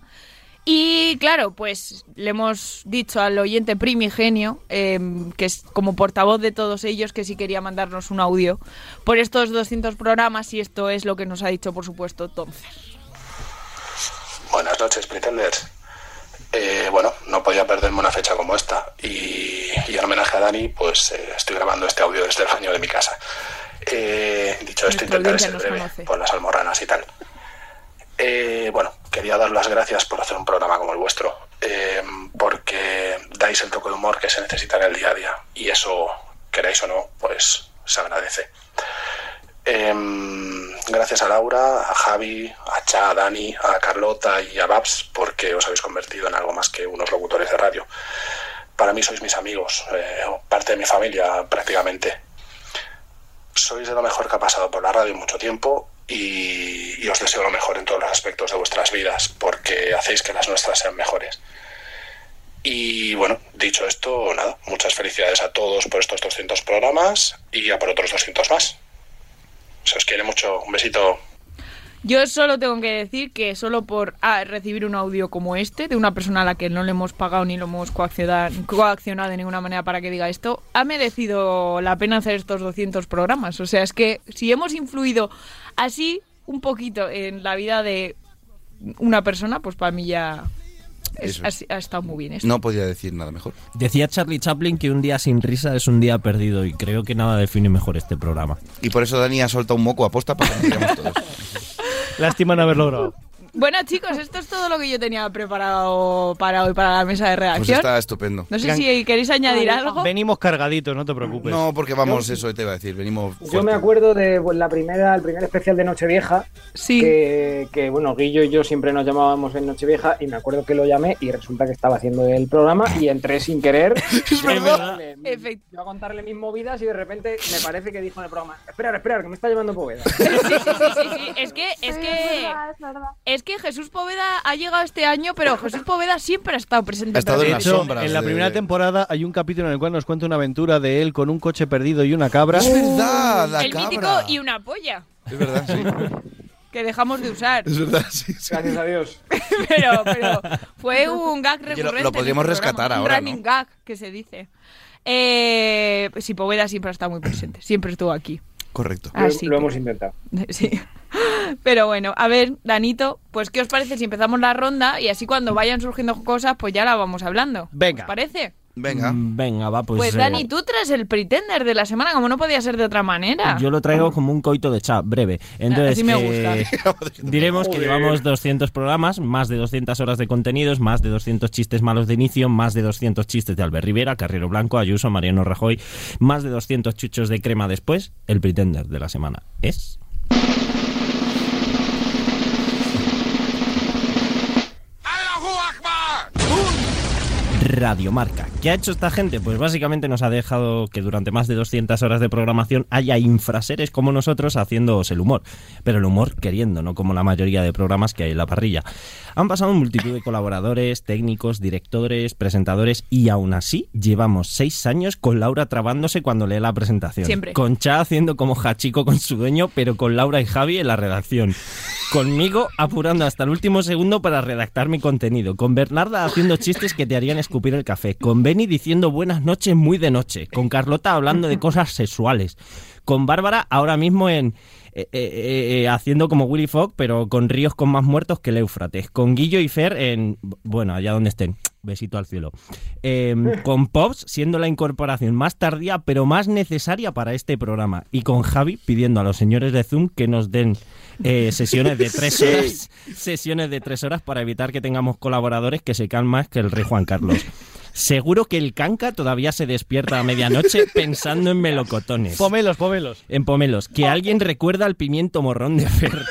Y claro, pues le hemos dicho al oyente primigenio, eh, que es como portavoz de todos ellos, que sí quería mandarnos un audio por estos 200 programas y esto es lo que nos ha dicho, por supuesto, Tomcer. Buenas noches, Pretenders. Eh, bueno, no podía perderme una fecha como esta y, y en homenaje a Dani, pues eh, estoy grabando este audio desde el baño de mi casa. Eh, dicho esto, intentaré ser breve conoce. por las almorranas y tal. Eh, bueno, quería dar las gracias por hacer un programa como el vuestro, eh, porque dais el toque de humor que se necesita en el día a día y eso, queráis o no, pues se agradece. Gracias a Laura, a Javi, a Cha, a Dani, a Carlota y a Babs, porque os habéis convertido en algo más que unos locutores de radio. Para mí sois mis amigos, eh, parte de mi familia prácticamente. Sois de lo mejor que ha pasado por la radio en mucho tiempo y os deseo lo mejor en todos los aspectos de vuestras vidas, porque hacéis que las nuestras sean mejores. Y bueno, dicho esto, nada, muchas felicidades a todos por estos 200 programas y a por otros 200 más. Se os quiere mucho. Un besito. Yo solo tengo que decir que solo por ah, recibir un audio como este, de una persona a la que no le hemos pagado ni lo hemos coaccionado, de ninguna manera para que diga esto, ha merecido la pena hacer estos 200 programas. O sea, es que si hemos influido así un poquito en la vida de una persona, pues para mí ya es- ha, ha estado muy bien esto. No podía decir nada mejor. Decía Charlie Chaplin que un día sin risa es un día perdido y creo que nada define mejor este programa. Y por eso Dani ha soltado un moco aposta para que nos todos. Lástima no haberlo grabado. Bueno, chicos, esto es todo lo que yo tenía preparado para hoy para la mesa de Pues redacción. está estupendo. No sé si queréis añadir algo. Venimos cargaditos, no te preocupes. No, porque vamos, eso te iba a decir, venimos Yo me acuerdo de pues, la primera, el primer especial de Nochevieja, que, que, bueno, Guillo y yo siempre nos llamábamos en Nochevieja y me acuerdo que lo llamé y resulta que estaba haciendo el programa y entré sin querer. Es verdad. Yo a contarle mis movidas y de repente me parece que dijo en el programa, esperar, esperar, que me está llevando Poveda. Sí, sí, sí, sí. Es que, es Sí, que, es verdad, es verdad. es que Jesús Poveda ha llegado este año, pero Jesús Poveda siempre ha estado presente. en De el hecho, programa. en la primera temporada hay un capítulo en el cual nos cuenta una aventura de él con un coche perdido y una cabra. Es verdad, la El mítico y una polla, Es verdad, sí. que dejamos de usar. Es verdad, sí. Gracias a Dios. Pero, pero fue un gag lo- recurrente. lo en podríamos este programa, rescatar un ahora, running ¿no? gag, que se dice. Eh, sí, Poveda siempre ha estado muy presente, siempre estuvo aquí. Correcto. Así lo que- hemos intentado. Sí. Pero bueno, a ver, Danito, pues ¿qué os parece si empezamos la ronda y así cuando vayan surgiendo cosas, pues ya la vamos hablando? Venga. ¿Os parece? Venga. Mm, Venga, va, pues. Pues, eh, Dani, tú traes el pretender de la semana, como no podía ser de otra manera. Yo lo traigo como un coito de chat breve. Entonces, Así me eh, diremos que llevamos 200 programas, más de 200 horas de contenidos, más de 200 chistes malos de inicio, más de 200 chistes de Albert Rivera, Carrero Blanco, Ayuso, Mariano Rajoy, más de 200 chuchos de crema después. El pretender de la semana es. Radiomarca. ¿Qué ha hecho esta gente? Pues básicamente nos ha dejado que durante más de 200 horas de programación haya infraseres como nosotros haciéndoos el humor. Pero el humor queriendo, no como la mayoría de programas que hay en la parrilla. Han pasado multitud de colaboradores, técnicos, directores, presentadores y aún así llevamos seis años con Laura trabándose cuando lee la presentación. Siempre. Con Cha haciendo como Hachico con su dueño, pero con Laura y Javi en la redacción. Conmigo apurando hasta el último segundo para redactar mi contenido. Con Bernarda haciendo chistes que te harían escupir el café. Con Benny diciendo buenas noches muy de noche. Con Carlota hablando de cosas sexuales. Con Bárbara ahora mismo en... eh, eh, eh, haciendo como Willy Fogg, pero con ríos con más muertos que el Éufrates. Con Guillo y Fer en... Bueno, allá donde estén. Besito al cielo. Eh, con Pops siendo la incorporación más tardía, pero más necesaria para este programa. Y con Javi pidiendo a los señores de Zoom que nos den eh, sesiones de tres Sí. horas. Sesiones de tres horas para evitar que tengamos colaboradores que se caen más que el rey Juan Carlos. Seguro que el canca todavía se despierta a medianoche pensando en melocotones. Pomelos, pomelos. En pomelos. Que alguien recuerda al pimiento morrón de Fer.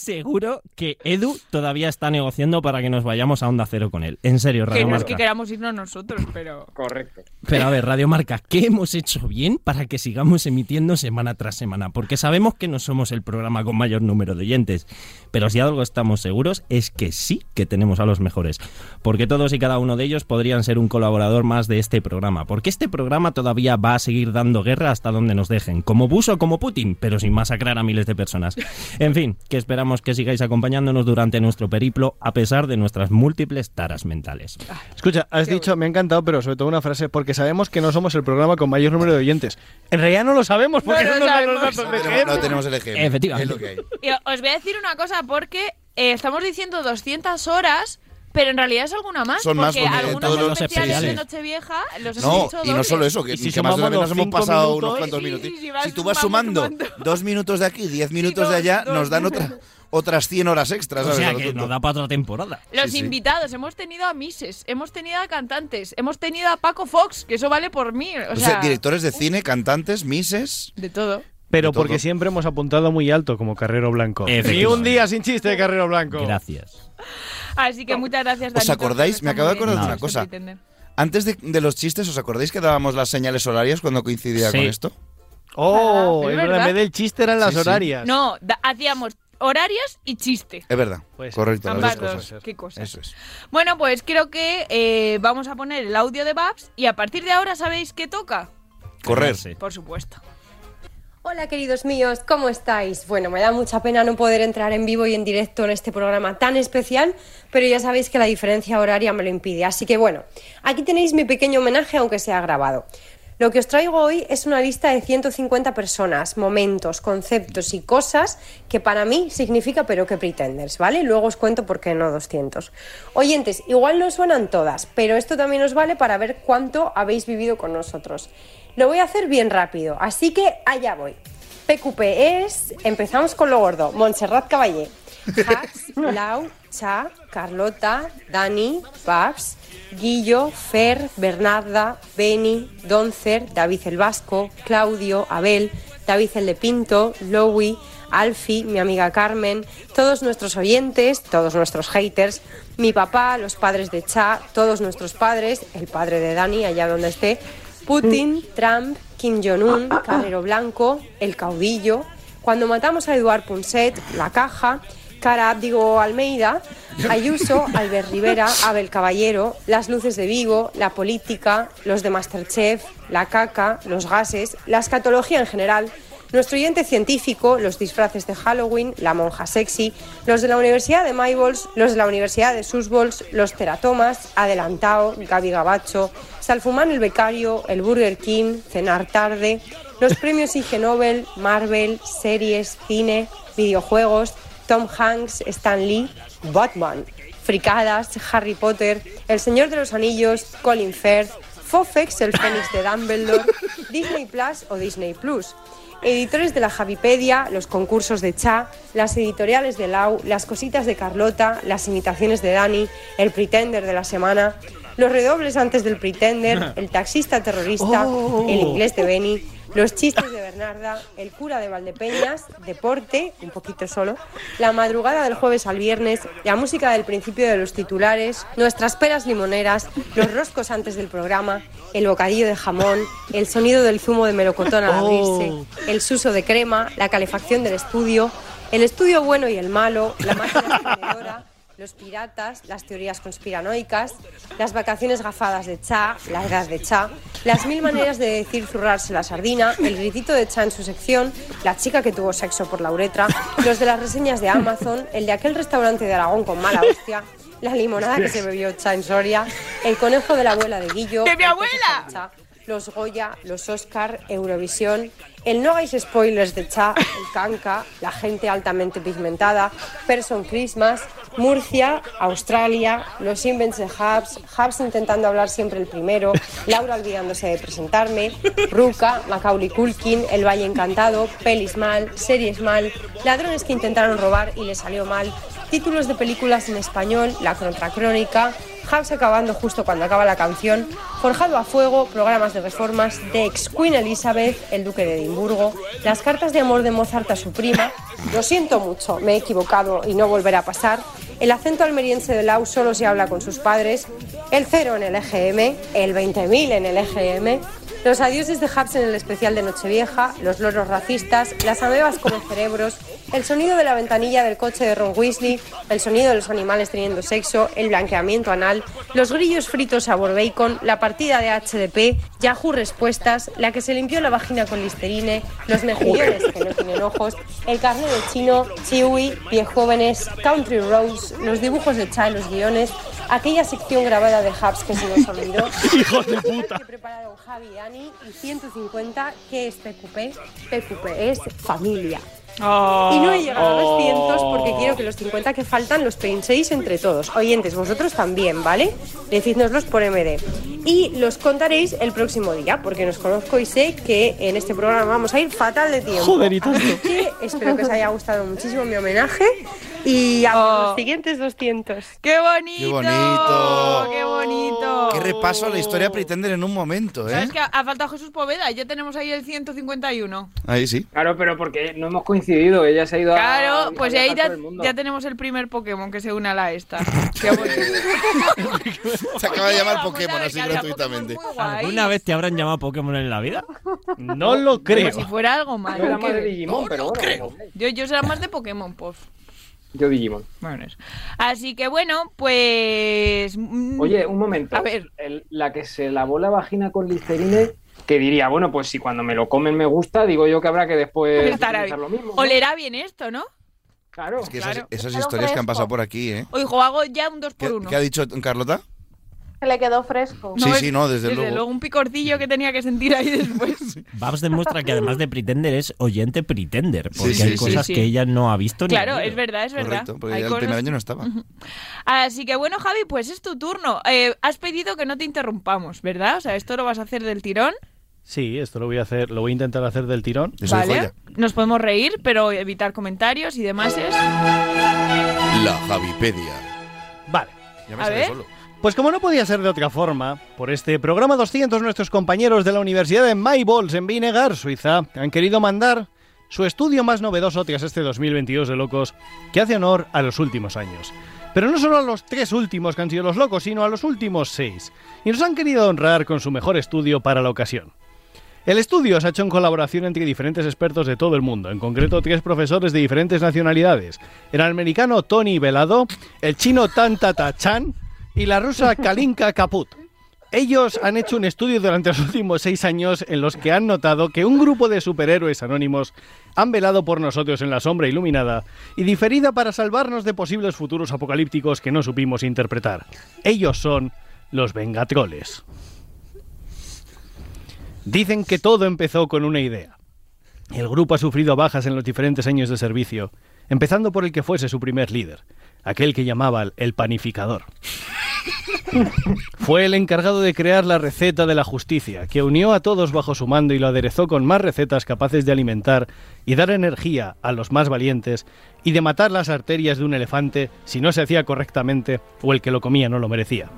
Seguro que Edu todavía está negociando para que nos vayamos a Onda Cero con él. En serio, que Radio no es Marca. que queramos irnos nosotros, pero... Correcto. Pero a ver, Radio Marca, ¿qué hemos hecho bien para que sigamos emitiendo semana tras semana? Porque sabemos que no somos el programa con mayor número de oyentes, pero si algo estamos seguros es que sí que tenemos a los mejores. Porque todos y cada uno de ellos podrían ser un colaborador más de este programa. Porque este programa todavía va a seguir dando guerra hasta donde nos dejen. Como Bush o como Putin, pero sin masacrar a miles de personas. En fin, que esperamos que sigáis acompañándonos durante nuestro periplo a pesar de nuestras múltiples taras mentales. Escucha, has dicho, me ha encantado, pero sobre todo una frase, porque sabemos que no somos el programa con mayor número de oyentes. En realidad no lo sabemos, porque No nos datos de No tenemos, GM. no tenemos el ejemplo. Efectivamente. Es lo que hay. Y os voy a decir una cosa, porque eh, estamos diciendo 200 horas... Pero en realidad es alguna más, Son más porque porque algunos todos los especiales de. Nochevieja los hemos No, hecho y no solo eso, que, si que más o menos hemos pasado minutos, unos cuantos minutos. vas si tú vas sumando, dos minutos de aquí, diez minutos dos, de allá, dos. nos dan otra, otras 100 horas extras. O sea que nos da para otra temporada. Los Sí, sí. invitados, hemos tenido a Mises, hemos tenido a cantantes, hemos tenido a Paco Fox, que eso vale por mí. O, O sea, sea, directores de cine, cantantes, mises. de todo. Pero de todo. porque siempre hemos apuntado muy alto como Carrero Blanco. Ni un día sin chiste de Carrero Blanco. Gracias. Así que muchas gracias, ¿Os Danito, acordáis? está Me acabo de acordar de una cosa. Antes de, de los chistes, ¿os acordáis que dábamos las señales horarias cuando coincidía Sí. con esto? Oh, Ah, en vez del chiste eran las Sí, sí. horarias. No, da- hacíamos horarias y chiste. Es verdad. Pues Correcto, las Ambas dos dos. cosas. Qué cosas. Eso es. Bueno, pues creo que eh, vamos a poner el audio de Babs y a partir de ahora sabéis qué toca. Correr. Por supuesto. Hola queridos míos, ¿cómo estáis? Bueno, me da mucha pena no poder entrar en vivo y en directo en este programa tan especial, pero ya sabéis que la diferencia horaria me lo impide. Así que bueno, aquí tenéis mi pequeño homenaje aunque sea grabado. Lo que os traigo hoy es una lista de 150 personas, momentos, conceptos y cosas que para mí significa pero que pretenders, ¿vale? Luego os cuento por qué no 200. Oyentes, igual no suenan todas, pero esto también os vale para ver cuánto habéis vivido con nosotros. Lo voy a hacer bien rápido, así que allá voy. PQP es, empezamos con lo gordo, Montserrat Caballé, Hax, Lau, Cha, Carlota, Dani, Babs, Guillo, Fer, Bernarda, Beni, Doncer, David el Vasco, Claudio, Abel, David el de Pinto, Lowy, Alfi, mi amiga Carmen, todos nuestros oyentes, todos nuestros haters, mi papá, los padres de Cha, todos nuestros padres, el padre de Dani, allá donde esté, Putin, Trump, Kim Jong-un, Carrero Blanco, El Caudillo, cuando matamos a Eduard Punset, La Caja, Cara Abdigo Almeida, Ayuso, Albert Rivera, Abel Caballero, Las Luces de Vigo, La Política, los de Masterchef, La Caca, los gases, la escatología en general, nuestro oyente científico, los disfraces de Halloween, la monja sexy, los de la Universidad de Maybols, los de la Universidad de Susbols, los teratomas, Adelantao, Gaby Gabacho, Salfumán el becario, el Burger King, Cenar tarde, los premios Ig Nobel, Marvel, series, cine, videojuegos, Tom Hanks, Stan Lee, Batman, Fricadas, Harry Potter, El Señor de los Anillos, Colin Firth, Fofex, el Fénix de Dumbledore, Disney Plus o Disney Plus. Editores de la Javipedia, los concursos de Cha, las editoriales de Lau, las cositas de Carlota, las imitaciones de Dani, el Pretender de la semana, los redobles antes del Pretender, el taxista terrorista, Oh. el inglés de Benny, los chistes de Bernarda, el cura de Valdepeñas, deporte, un poquito solo, la madrugada del jueves al viernes, la música del principio de los titulares, nuestras peras limoneras, los roscos antes del programa, el bocadillo de jamón, el sonido del zumo de melocotón al abrirse, el suso de crema, la calefacción del estudio, el estudio bueno y el malo, la máquina los piratas, las teorías conspiranoicas, las vacaciones gafadas de Cha, la edad de Cha, las mil maneras de decir zurrarse la sardina, el gritito de Cha en su sección, la chica que tuvo sexo por la uretra, los de las reseñas de Amazon, el de aquel restaurante de Aragón con mala hostia, la limonada que se bebió Cha en Soria, el conejo de la abuela de Guillo, ¡De mi el abuela! Los Goya, los Oscar, Eurovisión, el no hagáis spoilers de Cha, el Canca, la gente altamente pigmentada, Person Christmas, Murcia, Australia, los Invents de Hubs, Hubs intentando hablar siempre el primero, Laura olvidándose de presentarme, Ruka, Macaulay Culkin, El Valle Encantado, Pelis mal, Series mal, ladrones que intentaron robar y les salió mal, títulos de películas en español, La Contracrónica, Hubs acabando justo cuando acaba la canción, Forjado a Fuego, programas de reformas, de ex Queen Elizabeth, el Duque de Edimburgo, las cartas de amor de Mozart a su prima, lo siento mucho, me he equivocado y no volverá a pasar, el acento almeriense de Lau solo se habla con sus padres, el cero en el EGM, el 20.000 en el EGM, los adioses de Hubs en el especial de Nochevieja, los loros racistas, las amebas como cerebros, el sonido de la ventanilla del coche de Ron Weasley, el sonido de los animales teniendo sexo, el blanqueamiento anal, los grillos fritos sabor bacon, la partida de HDP, Yahoo Respuestas, la que se limpió la vagina con listerine, los mejillones que no tienen ojos, el carnet de chino, Chiwi, Pie Jóvenes, Country Roads, los dibujos de Cha en los guiones, aquella sección grabada de Hubs que se nos olvidó. Hijos de puta. Que prepararon Javi y Ani y 150 que es PQP. PQP es familia. Oh. Y no he llegado a los 200 porque quiero que los 50 que faltan los penséis entre todos. Oyentes, vosotros también, ¿vale? Decídnoslos por MD. Y los contaréis el próximo día, porque nos conozco y sé que en este programa vamos a ir fatal de tiempo. Joder, y tanto. Así que espero que os haya gustado muchísimo mi homenaje. Y a los siguientes 200. ¡Qué bonito! ¡Qué bonito! ¡Qué bonito! Qué repaso a la historia Pretender en un momento, ¿eh? ¿Sabes que ha faltado Jesús Poveda? Ya tenemos ahí el 151. Ahí sí. Claro, pero porque no hemos coincidido, ella se ha ido a- Claro, a pues viajar ahí ya, ya tenemos el primer Pokémon que se une a la esta. ¡Qué bonito! Se acaba de llamar Pokémon así gratuitamente. ¿Alguna vez te habrán llamado Pokémon en la vida? No lo creo. Como si fuera algo malo. Yo era más de Digimon, pero bueno. Yo, yo será más de Pokémon, pues. Yo Digimon. Bueno, eso. Así que bueno, pues. mm, Oye, un momento. A ver. El- la que se lavó la vagina con Listerine, que diría, bueno, pues si cuando me lo comen me gusta, digo yo que habrá que después estará utilizar bien. lo mismo. ¿no? Olerá bien esto, ¿no? Claro. Es que esas, Claro. esas historias que han pasado por aquí, ¿eh? Oigo, hago ya un 2 ¿Qué, por 1 qué ha dicho Carlota? Se le quedó fresco. Sí, sí, no, desde luego. un picorcillo que tenía que sentir ahí después. Babs demuestra que además de Pretender es oyente Pretender, porque sí, hay sí, cosas sí. que ella no ha visto ni Claro, oído. es verdad, es verdad. Correcto, porque Hay el primer año no estaba. Así que bueno, Javi, pues es tu turno. Eh, has pedido que no te interrumpamos, ¿verdad? O sea, esto lo vas a hacer del tirón. Sí, esto lo voy a hacer, lo voy a intentar hacer del tirón. ¿Vale? Nos podemos reír, pero evitar comentarios y demás es. La Javipedia. Vale. Ya me A sale ver. solo. Pues como no podía ser de otra forma, por este programa 200 nuestros compañeros de la Universidad de Maybols en Vinegar, Suiza, han querido mandar su estudio más novedoso tras este 2022 de locos, que hace honor a los últimos años. Pero no solo a los tres últimos que han sido los locos, sino a los últimos seis. Y nos han querido honrar con su mejor estudio para la ocasión. El estudio se ha hecho en colaboración entre diferentes expertos de todo el mundo, en concreto tres profesores de diferentes nacionalidades. El americano Tony Velado, el chino Tan Tata Chan y la rusa Kalinka Kaput. Ellos han hecho un estudio durante los últimos seis años en los que han notado que un grupo de superhéroes anónimos han velado por nosotros en la sombra iluminada y diferida para salvarnos de posibles futuros apocalípticos que no supimos interpretar. Ellos son los Vengatroles. Dicen que todo empezó con una idea. El grupo ha sufrido bajas en los diferentes años de servicio, empezando por el que fuese su primer líder, aquel que llamaban el panificador. Fue el encargado de crear la receta de la justicia, que unió a todos bajo su mando y lo aderezó con más recetas capaces de alimentar y dar energía a los más valientes y de matar las arterias de un elefante si no se hacía correctamente o el que lo comía no lo merecía.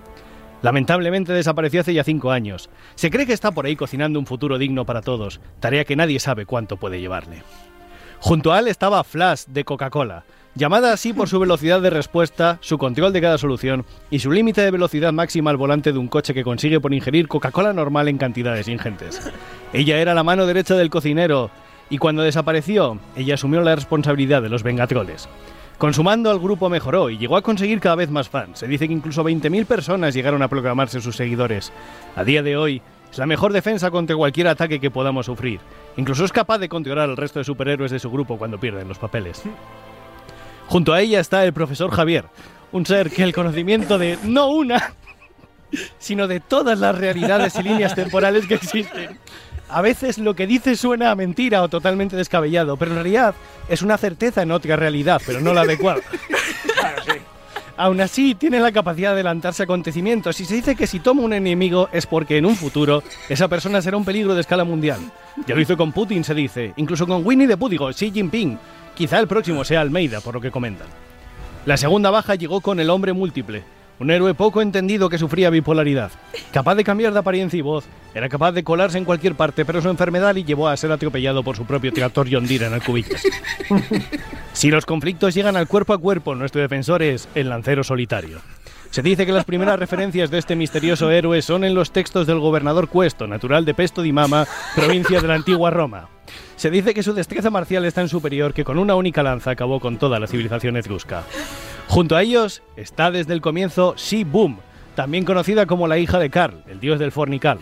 Lamentablemente desapareció hace ya cinco años. Se cree que está por ahí cocinando un futuro digno para todos, tarea que nadie sabe cuánto puede llevarle. Junto a él estaba Flash de Coca-Cola, llamada así por su velocidad de respuesta, su control de cada solución y su límite de velocidad máxima al volante de un coche que consigue por ingerir Coca-Cola normal en cantidades ingentes. Ella era la mano derecha del cocinero y cuando desapareció, ella asumió la responsabilidad de los Vengatroles. Con su mando, el grupo mejoró y llegó a conseguir cada vez más fans. Se dice que incluso 20.000 personas llegaron a proclamarse sus seguidores. A día de hoy, es la mejor defensa contra cualquier ataque que podamos sufrir. Incluso es capaz de controlar al resto de superhéroes de su grupo cuando pierden los papeles. Junto a ella está el profesor Javier, un ser que el conocimiento de no una, sino de todas las realidades y líneas temporales que existen. A veces lo que dice suena a mentira o totalmente descabellado, pero en realidad es una certeza en otra realidad, pero no la adecuada. Aún así, tiene la capacidad de adelantarse a acontecimientos y se dice que si toma un enemigo es porque en un futuro esa persona será un peligro de escala mundial. Ya lo hizo con Putin, se dice, incluso con Winnie the Pooh, Xi Jinping. Quizá el próximo sea Almeida, por lo que comentan. La segunda baja llegó con el hombre múltiple, un héroe poco entendido que sufría bipolaridad. Capaz de cambiar de apariencia y voz, era capaz de colarse en cualquier parte, pero su enfermedad le llevó a ser atropellado por su propio tractor John Deere en Alcubillas. Si los conflictos llegan al cuerpo a cuerpo, nuestro defensor es el lancero solitario. Se dice que las primeras referencias de este misterioso héroe son en los textos del gobernador Cuesto, natural de Pesto di Mama, provincia de la antigua Roma. Se dice que su destreza marcial es tan superior que con una única lanza acabó con toda la civilización etrusca. Junto a ellos está desde el comienzo She Boom, también conocida como la hija de Karl, el dios del fornical.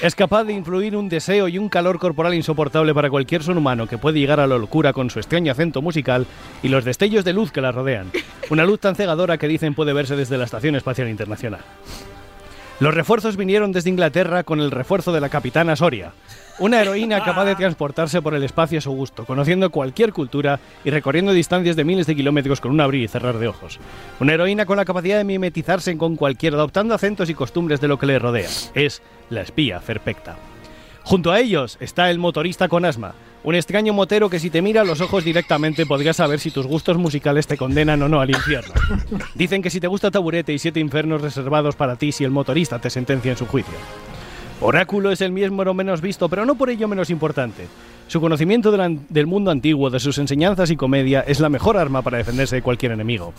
Es capaz de influir un deseo y un calor corporal insoportable para cualquier ser humano que puede llegar a la locura con su extraño acento musical y los destellos de luz que la rodean. Una luz tan cegadora que dicen puede verse desde la Estación Espacial Internacional. Los refuerzos vinieron desde Inglaterra con el refuerzo de la capitana Soria, una heroína capaz de transportarse por el espacio a su gusto, conociendo cualquier cultura y recorriendo distancias de miles de kilómetros con un abrir y cerrar de ojos. Una heroína con la capacidad de mimetizarse con cualquiera, adoptando acentos y costumbres de lo que le rodea. Es la espía perfecta. Junto a ellos está el motorista con asma, un extraño motero que si te mira a los ojos directamente podrías saber si tus gustos musicales te condenan o no al infierno. Dicen que si te gusta taburete y siete infiernos reservados para ti si el motorista te sentencia en su juicio. Oráculo es el miembro menos visto, pero no por ello menos importante. Su conocimiento del mundo antiguo, de sus enseñanzas y comedia, es la mejor arma para defenderse de cualquier enemigo.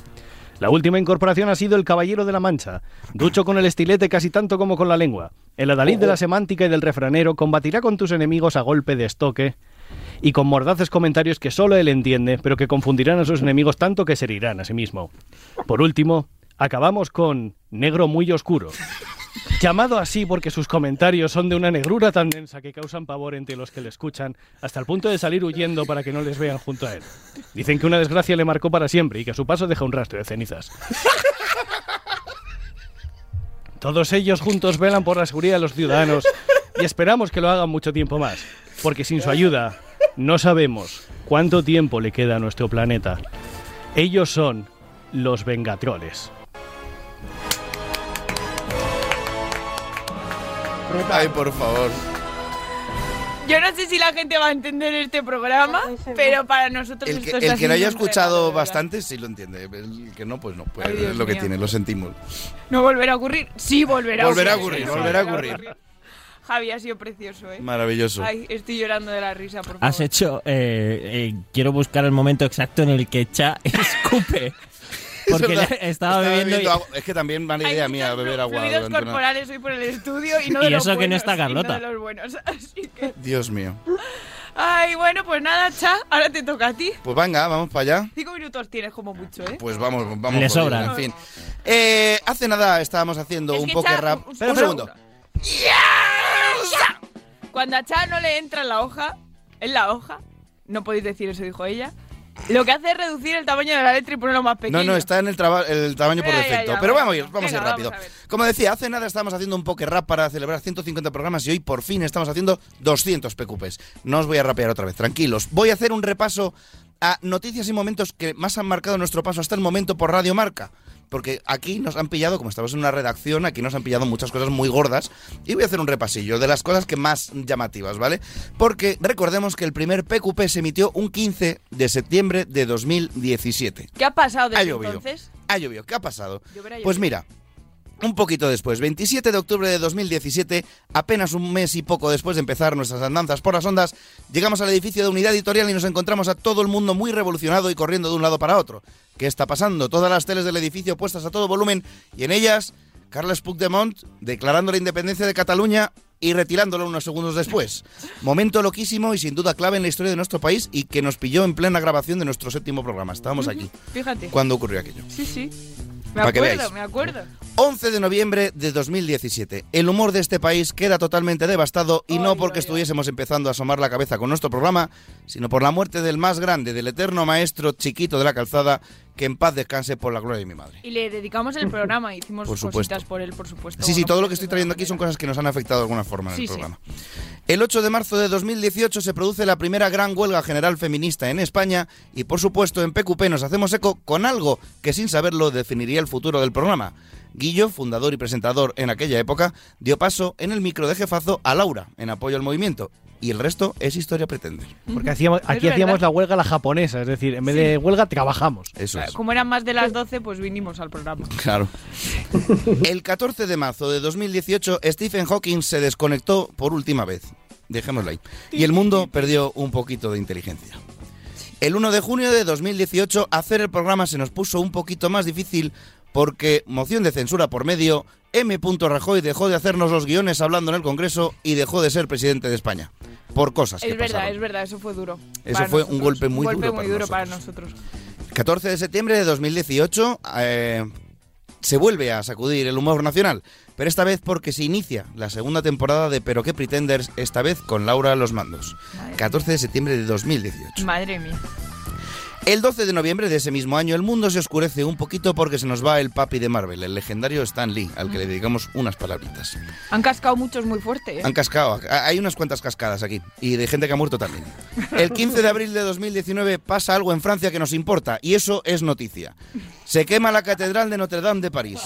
La última incorporación ha sido el Caballero de la Mancha. Ducho con el estilete casi tanto como con la lengua. El adalid de la semántica y del refranero combatirá con tus enemigos a golpe de estoque y con mordaces comentarios que solo él entiende, pero que confundirán a sus enemigos tanto que se herirán a sí mismo. Por último, acabamos con Negro muy oscuro. Llamado así porque sus comentarios son de una negrura tan densa que causan pavor entre los que le escuchan, hasta el punto de salir huyendo para que no les vean junto a él. Dicen que una desgracia le marcó para siempre y que a su paso deja un rastro de cenizas. Todos ellos juntos velan por la seguridad de los ciudadanos y esperamos que lo hagan mucho tiempo más, porque sin su ayuda no sabemos cuánto tiempo le queda a nuestro planeta. Ellos son los Vengatroles. Ay, por favor. Yo no sé si la gente va a entender este programa, pero para nosotros El que, esto el está que lo haya escuchado bastante sí lo entiende. El que no, pues no. Pues Ay, Dios es lo que mío. tiene, lo sentimos. No volverá a ocurrir. Sí, volverá a Volverá a ocurrir. ocurrir, volverá a ocurrir. Javi ha sido precioso, ¿eh? Maravilloso. Ay, estoy llorando de la risa, por favor. Has hecho. eh, eh, quiero buscar el momento exacto en el que Cha escupe. Porque Es le- estaba bebiendo. y- agua. Es que también mala idea mía beber agua. Fluidos corporales hoy por el estudio y no de Y los eso que no buenos, está y no Carlota. de los buenos. Así que... Dios mío. Ay, bueno, pues nada, Cha, ahora te toca a ti. Pues venga, vamos para allá. Cinco minutos tienes como mucho, ¿eh? Pues vamos, vamos. Le sobran. En fin. Eh, hace nada estábamos haciendo Es un poker Cha- rap. un- Un segundo. Cuando a Cha no le entra en la hoja, en la hoja, no podéis decir eso, dijo ella, lo que hace es reducir el tamaño de la letra y ponerlo más pequeño. No, no, está en el, traba- el tamaño por Ya, ya, defecto. ya, Pero vamos a ir, vamos a ir rápido. vamos a ver. Como decía, hace nada estábamos haciendo un poker rap para celebrar 150 programas y hoy por fin estamos haciendo 200 PQPs. No os voy a rapear otra vez, tranquilos. Voy a hacer un repaso a noticias y momentos que más han marcado nuestro paso hasta el momento por Radio Marca. Porque aquí nos han pillado, como estamos en una redacción, aquí nos han pillado muchas cosas muy gordas. Y voy a hacer un repasillo de las cosas que más llamativas, ¿vale? Porque recordemos que el primer PQP se emitió un 15 de septiembre de 2017. ¿Qué ha pasado Ha desde llovido. entonces? Ha llovido. ¿Qué ha pasado? Pues mira, un poquito después, 27 de octubre de 2017, apenas un mes y poco después de empezar nuestras andanzas por las ondas, llegamos al edificio de unidad editorial y nos encontramos a todo el mundo muy revolucionado y corriendo de un lado para otro. ¿Qué está pasando? Todas las teles del edificio puestas a todo volumen y en ellas, Carles Puigdemont declarando la independencia de Cataluña y retirándolo unos segundos después. Momento loquísimo y sin duda clave en la historia de nuestro país y que nos pilló en plena grabación de nuestro séptimo programa. Estábamos aquí. Fíjate. cuando ocurrió aquello? Sí, sí. Me que acuerdo, veáis. me acuerdo. 11 de noviembre de 2017. El humor de este país queda totalmente devastado y no porque estuviésemos empezando a asomar la cabeza con nuestro programa, sino por la muerte del más grande, del eterno maestro chiquito de la calzada, que en paz descanse por la gloria de mi madre. Y le dedicamos el programa, hicimos Por supuesto. cositas por él, por supuesto. Sí, sí, todo lo que estoy trayendo aquí son cosas que nos han afectado de alguna forma en Sí, el sí. programa. El 8 de marzo de 2018 se produce la primera gran huelga general feminista en España y por supuesto en PQP nos hacemos eco con algo que sin saberlo definiría el futuro del programa. Guillo, fundador y presentador en aquella época, dio paso en el micro de jefazo a Laura en apoyo al movimiento y el resto es historia pretender. Porque hacíamos, Es aquí hacíamos verdad. la huelga a la japonesa, es decir, en vez de huelga trabajamos. Eso es. Como eran más de las 12, pues vinimos al programa. Claro. El 14 de marzo de 2018, Stephen Hawking se desconectó por última vez. Dejémoslo ahí. Y el mundo perdió un poquito de inteligencia. El 1 de junio de 2018, hacer el programa se nos puso un poquito más difícil porque, moción de censura por medio, M. Rajoy dejó de hacernos los guiones hablando en el Congreso y dejó de ser presidente de España. Por cosas que Es verdad, pasaron. es verdad, eso fue duro. Eso fue un golpe muy un golpe duro muy para duro para nosotros. 14 de septiembre de 2018 eh, se vuelve a sacudir el humor nacional, pero esta vez porque se inicia la segunda temporada de Pero qué Pretenders, esta vez con Laura a los mandos. 14 de septiembre de 2018. Madre mía. El 12 de noviembre de ese mismo año el mundo se oscurece un poquito porque se nos va el papi de Marvel, el legendario Stan Lee, al que le dedicamos unas palabritas. Han cascado muchos muy fuerte. ¿eh? Han cascado, hay unas cuantas cascadas aquí, y de gente que ha muerto también. El 15 de abril de 2019 pasa algo en Francia que nos importa, y eso es noticia. Se quema la Catedral de Notre Dame de París.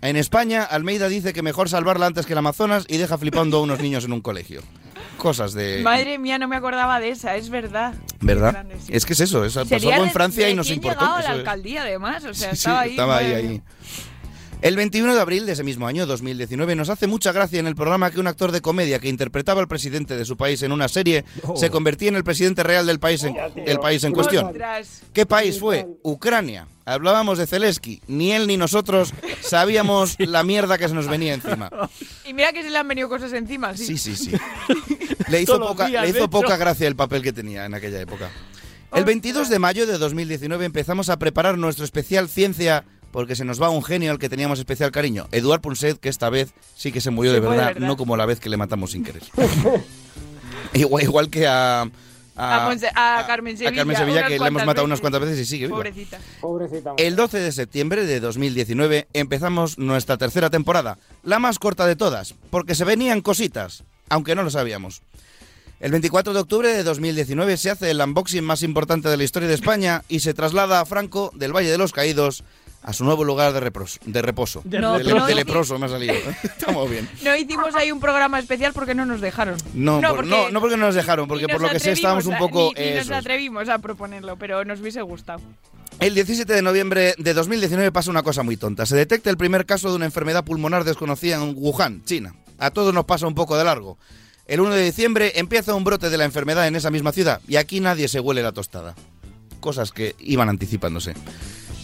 En España, Almeida dice que mejor salvarla antes que el Amazonas y deja flipando a unos niños en un colegio. Cosas de... Madre mía, no me acordaba de esa, es verdad. ¿Verdad? grande, sí. Es que es eso, es, pasó algo en de- Francia y nos importó. eso la es. alcaldía, además, o sea, Sí, estaba ahí. estaba ahí, ahí. El 21 de abril de ese mismo año, 2019, nos hace mucha gracia en el programa que un actor de comedia que interpretaba al presidente de su país en una serie Oh. se convertía en el presidente real del país en, del país en cuestión. ¿Qué país fue? Ucrania. Hablábamos de Zelensky. Ni él ni nosotros sabíamos la mierda que se nos venía encima. Y mira que se le han venido cosas encima, sí. Sí, sí, sí. Le hizo, poca, días, le hizo poca gracia el papel que tenía en aquella época. El 22 de mayo de 2019 empezamos a preparar nuestro especial ciencia porque se nos va un genio al que teníamos especial cariño, Eduard Punset, que esta vez sí que se murió de verdad, no como la vez que le matamos sin querer. igual, igual que a, A, Monse- a Carmen Sevilla. a Carmen Sevilla, que le hemos matado unas cuantas veces y sigue viva. Pobrecita. Pobrecita. El 12 de septiembre de 2019 empezamos nuestra tercera temporada, la más corta de todas, porque se venían cositas, aunque no lo sabíamos. El 24 de octubre de 2019 se hace el unboxing más importante de la historia de España y se traslada a Franco del Valle de los Caídos a su nuevo lugar de, repros- de reposo. De No, de, no, de no. leproso me ha salido. Estamos bien. No hicimos ahí un programa especial porque no nos dejaron. No, por- porque no, no porque no nos dejaron, porque nos por lo que sé estábamos un poco... a- Ni, ni nos atrevimos a proponerlo, pero nos hubiese gustado. El 17 de noviembre de 2019 pasa una cosa muy tonta. Se detecta el primer caso de una enfermedad pulmonar desconocida en Wuhan, China. A todos nos pasa un poco de largo. El 1 de diciembre empieza un brote de la enfermedad en esa misma ciudad y aquí nadie se huele la tostada. Cosas que iban anticipándose.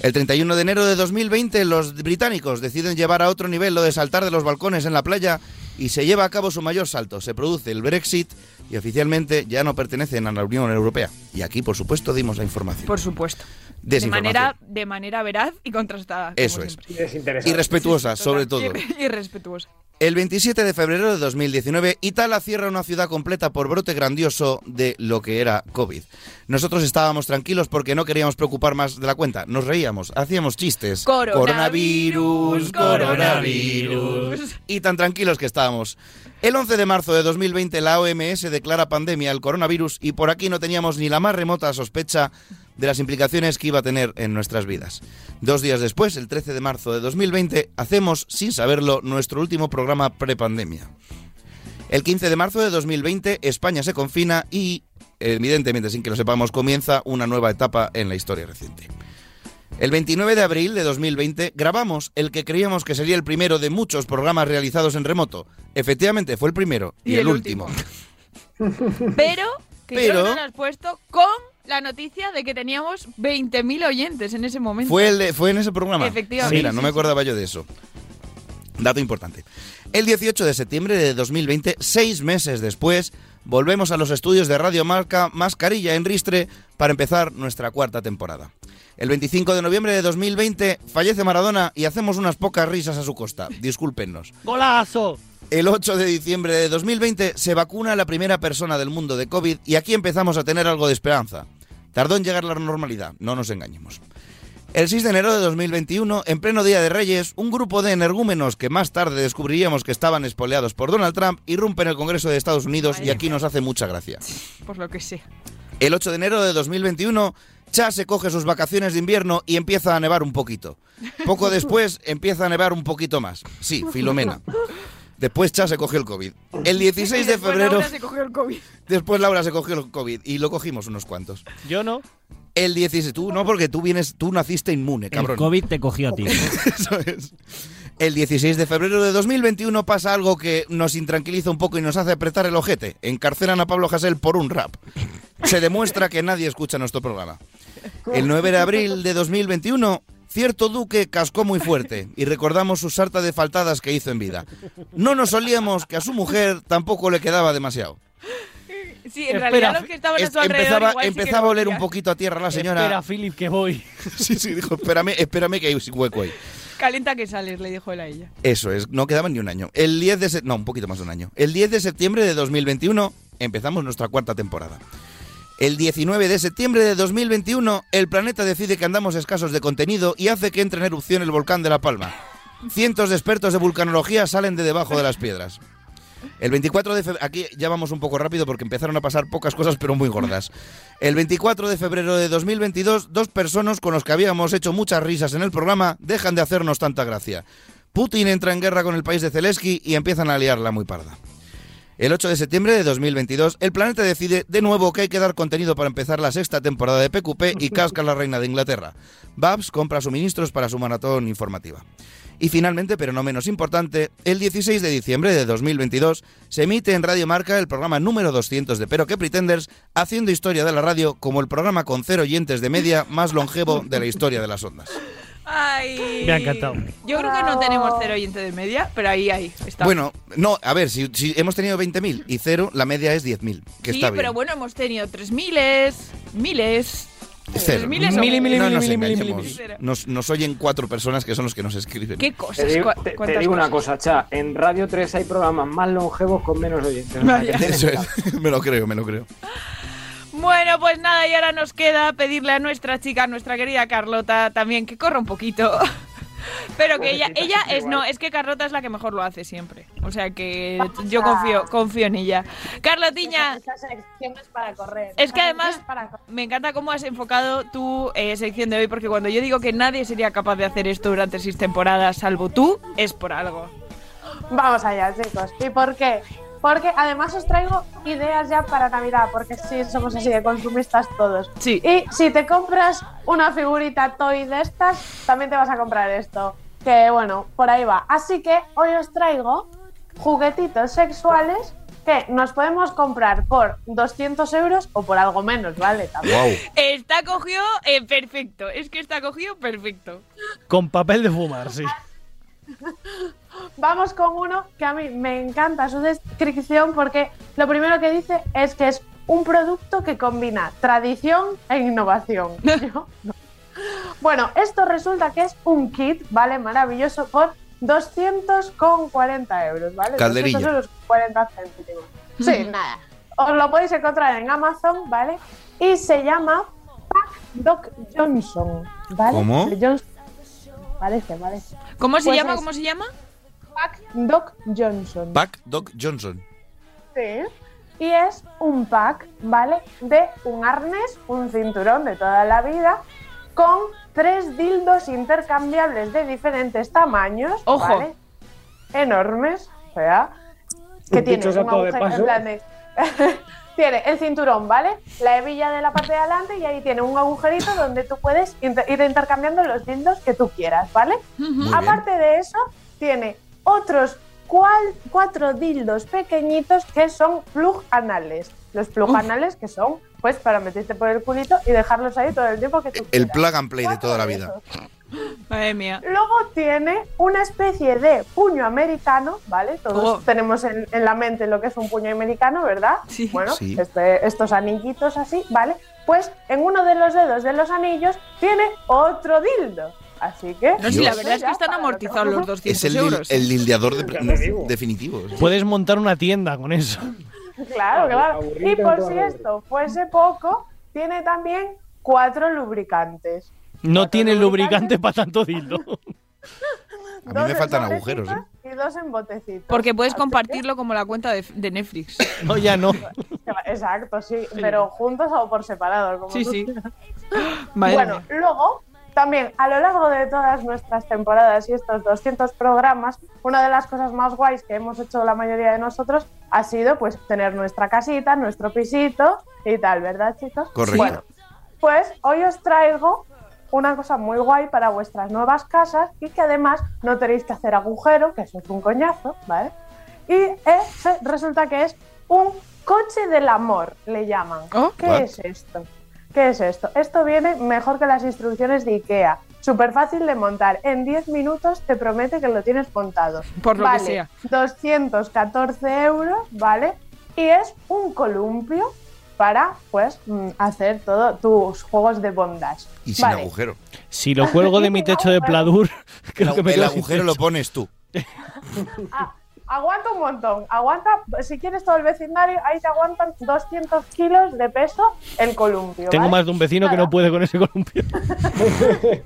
El 31 de enero de 2020 los británicos deciden llevar a otro nivel lo de saltar de los balcones en la playa y se lleva a cabo su mayor salto. Se produce el Brexit y oficialmente ya no pertenecen a la Unión Europea. Y aquí, por supuesto, dimos la información. Por supuesto. De manera, de manera veraz y contrastada. como Eso es. Y respetuosa, sobre todo. Y, y respetuosa. El 27 de febrero de 2019, Italia cierra una ciudad completa por brote grandioso de lo que era COVID. Nosotros estábamos tranquilos porque no queríamos preocupar más de la cuenta. Nos reíamos, hacíamos chistes. Coronavirus, coronavirus. Y tan tranquilos que estábamos. El 11 de marzo de 2020, la OMS declara pandemia el coronavirus y por aquí no teníamos ni la más remota sospecha de las implicaciones que iba a tener en nuestras vidas. Dos días después, el 13 de marzo de 2020, hacemos, sin saberlo, nuestro último programa prepandemia. El 15 de marzo de 2020, España se confina y, evidentemente sin que lo sepamos, comienza una nueva etapa en la historia reciente. El 29 de abril de 2020 grabamos el que creíamos que sería el primero de muchos programas realizados en remoto. Efectivamente, fue el primero y, Y el, el último. Pero, que Pero- no lo has puesto con la noticia de que teníamos 20.000 oyentes en ese momento. Fue, el de- fue en ese programa. Efectivamente. Mira, Sí, no sí, me sí. acordaba yo de eso. Dato importante. El 18 de septiembre de 2020, seis meses después, volvemos a los estudios de Radio Marca Mascarilla en Ristre para empezar nuestra cuarta temporada. El 25 de noviembre de 2020 fallece Maradona y hacemos unas pocas risas a su costa. Discúlpenos. ¡Golazo! El 8 de diciembre de 2020 se vacuna la primera persona del mundo de COVID y aquí empezamos a tener algo de esperanza. Tardó en llegar la normalidad, no nos engañemos. El 6 de enero de 2021, en pleno Día de Reyes, un grupo de energúmenos que más tarde descubriríamos que estaban espoleados por Donald Trump irrumpen el Congreso de Estados Unidos y aquí nos hace mucha gracia. Por lo que sea. El 8 de enero de 2021, Cha se coge sus vacaciones de invierno y empieza a nevar un poquito. Poco después empieza a nevar un poquito más. Sí, Filomena. Después Cha se cogió el COVID. El 16 de Después febrero... Laura se cogió el COVID. Después Laura se cogió el COVID y lo cogimos unos cuantos. Yo no. El 16, tú no, porque tú vienes, tú naciste inmune, cabrón. El COVID te cogió a ti. Eso es. El 16 de febrero de 2021 pasa algo que nos intranquiliza un poco y nos hace apretar el ojete. Encarcelan a Pablo Hasél por un rap. Se demuestra que nadie escucha nuestro programa. El 9 de abril de 2021, cierto duque cascó muy fuerte y recordamos su sarta de faltadas que hizo en vida. No nos olíamos que a su mujer tampoco le quedaba demasiado. Sí, en Espera, realidad los que estaban a su alrededor empezaba igual sí que empezaba a oler un poquito a tierra la señora. Espera, Philip, que voy. Sí, sí, dijo, espérame, espérame que hay un hueco ahí. Calienta que sales, le dijo él a ella. Eso es, no quedaba ni un año. El 10 de se- no, un poquito más de un año. El 10 de septiembre de 2021 empezamos nuestra cuarta temporada. El 19 de septiembre de 2021 el planeta decide que andamos escasos de contenido y hace que entre en erupción el volcán de La Palma. Cientos de expertos de vulcanología salen de debajo de las piedras. El 24 de febrero, aquí ya vamos un poco rápido porque empezaron a pasar pocas cosas pero muy gordas. El 24 de febrero de 2022, dos personas con los que habíamos hecho muchas risas en el programa dejan de hacernos tanta gracia. Putin entra en guerra con el país de Zelensky y empiezan a liarla muy parda. El 8 de septiembre de 2022, el planeta decide de nuevo que hay que dar contenido para empezar la sexta temporada de PQP y casca la reina de Inglaterra. Babs compra suministros para su maratón informativa. Y finalmente, pero no menos importante, el 16 de diciembre de 2022 se emite en Radio Marca el programa número 200 de Pero que Pretenders, haciendo historia de la radio como el programa con cero oyentes de media más longevo de la historia de las ondas. Ay. Me ha encantado. Yo creo que no tenemos cero oyente de media, pero ahí, ahí está. Bueno, no, a ver, si, si hemos tenido 20.000 y cero, la media es 10.000, que sí, está bien. pero bueno, hemos tenido tres miles, miles. Cero. Miles o- Mili, mili, no nos mili, mili, engañemos. mili. Nos, nos oyen cuatro personas que son los que nos escriben. ¿Qué Te cosas? digo, ¿Cu- te- digo una cosa, Cha. En Radio 3 hay programas más longevos con menos oyentes. Eso es, me lo creo, me lo creo. Bueno, pues nada, y ahora nos queda pedirle a nuestra chica, a nuestra querida Carlota, también que corra un poquito. Pero que ella, ella es no, es que Carlota es la que mejor lo hace siempre. O sea que yo confío, confío en ella. Carlotiña, Esta sección es para correr. es que además me encanta cómo has enfocado tu eh, sección de hoy, porque cuando yo digo que nadie sería capaz de hacer esto durante seis temporadas, salvo tú, es por algo. Vamos allá, chicos. ¿Y por qué? Porque además os traigo ideas ya para Navidad, porque sí, somos así de consumistas todos. Sí. Y si te compras una figurita toy de estas, también te vas a comprar esto. Que bueno, por ahí va. Así que hoy os traigo juguetitos sexuales que nos podemos comprar por 200 euros o por algo menos, ¿vale? También. Wow. Está cogido eh, perfecto, es que está cogido perfecto. Con papel de fumar, sí. Vamos con uno que a mí me encanta su descripción porque lo primero que dice es que es un producto que combina tradición e innovación. Yo no. Bueno, esto resulta que es un kit, ¿vale? Maravilloso por 240 euros, ¿vale? Calderilla. 200 euros 40 céntimos. Sí, nada. Os lo podéis encontrar en Amazon, ¿vale? Y se llama Pack Doc Johnson, ¿vale? ¿Cómo? Johnson. Parece, parece. ¿Cómo se Pues llama? es ¿Cómo se llama? Pack Doc Johnson. Pack Doc Johnson. Sí. Y es un pack, ¿vale? De un arnés, un cinturón de toda la vida, con tres dildos intercambiables de diferentes tamaños, Ojo. ¿vale? Enormes, o sea, que tiene un agujero en plan de- tiene el cinturón, ¿vale? La hebilla de la parte de adelante y ahí tiene un agujerito donde tú puedes inter- ir intercambiando los dildos que tú quieras, ¿vale? Muy bien. Aparte de eso, tiene otros cual- cuatro dildos pequeñitos que son plug anales. Los plug Uf. anales que son, pues, para meterte por el culito y dejarlos ahí todo el tiempo que tú El quieras. plug and play de toda la vida. Madre mía. Luego tiene una especie de puño americano, ¿vale? Todos Oh. tenemos en, en la mente lo que es un puño americano, ¿verdad? Sí. Bueno, Sí. este- estos anillitos así, ¿vale? Pues en uno de los dedos de los anillos tiene otro dildo. Así que. No, sí, la verdad es que están amortizados los 200 Es el, euros. el de- digo. definitivo. Puedes montar una tienda con eso. Claro, claro. Y por si esto fuese poco, tiene también cuatro lubricantes. No Cuatro tiene lubricante lubricantes, para tanto dildo. A mí me faltan agujeros, ¿eh? Y dos en botecitos. Porque puedes Así compartirlo como la cuenta de, de Netflix. No, ya no. Exacto, sí, pero juntos o por separado. Como Sí, tú sí. bueno, mía. luego, también a lo largo de todas nuestras temporadas y estos 200 programas, una de las cosas más guays que hemos hecho la mayoría de nosotros ha sido pues tener nuestra casita, nuestro pisito y tal, ¿verdad, chicos? Correcto. Bueno, pues hoy os traigo una cosa muy guay para vuestras nuevas casas y que además no tenéis que hacer agujero, que eso es un coñazo, ¿vale? Y es- resulta que es un coche del amor, le llaman. Oh. ¿Qué What? es esto? ¿Qué es esto? Esto viene mejor que las instrucciones de IKEA. Súper fácil de montar. En 10 minutos te promete que lo tienes montado. Por lo que sea. 214 euros, ¿vale? Y es un columpio para, pues, mm, hacer todos tus juegos de bondage. Y sin Vale. agujero. Si lo cuelgo de mi techo de pladur, creo El, que me el agujero lo pones tú. Ah, aguanta un montón. Aguanta, si quieres todo el vecindario, ahí te aguantan 200 kilos de peso el columpio. Tengo ¿vale? más de un vecino que no puede con ese columpio.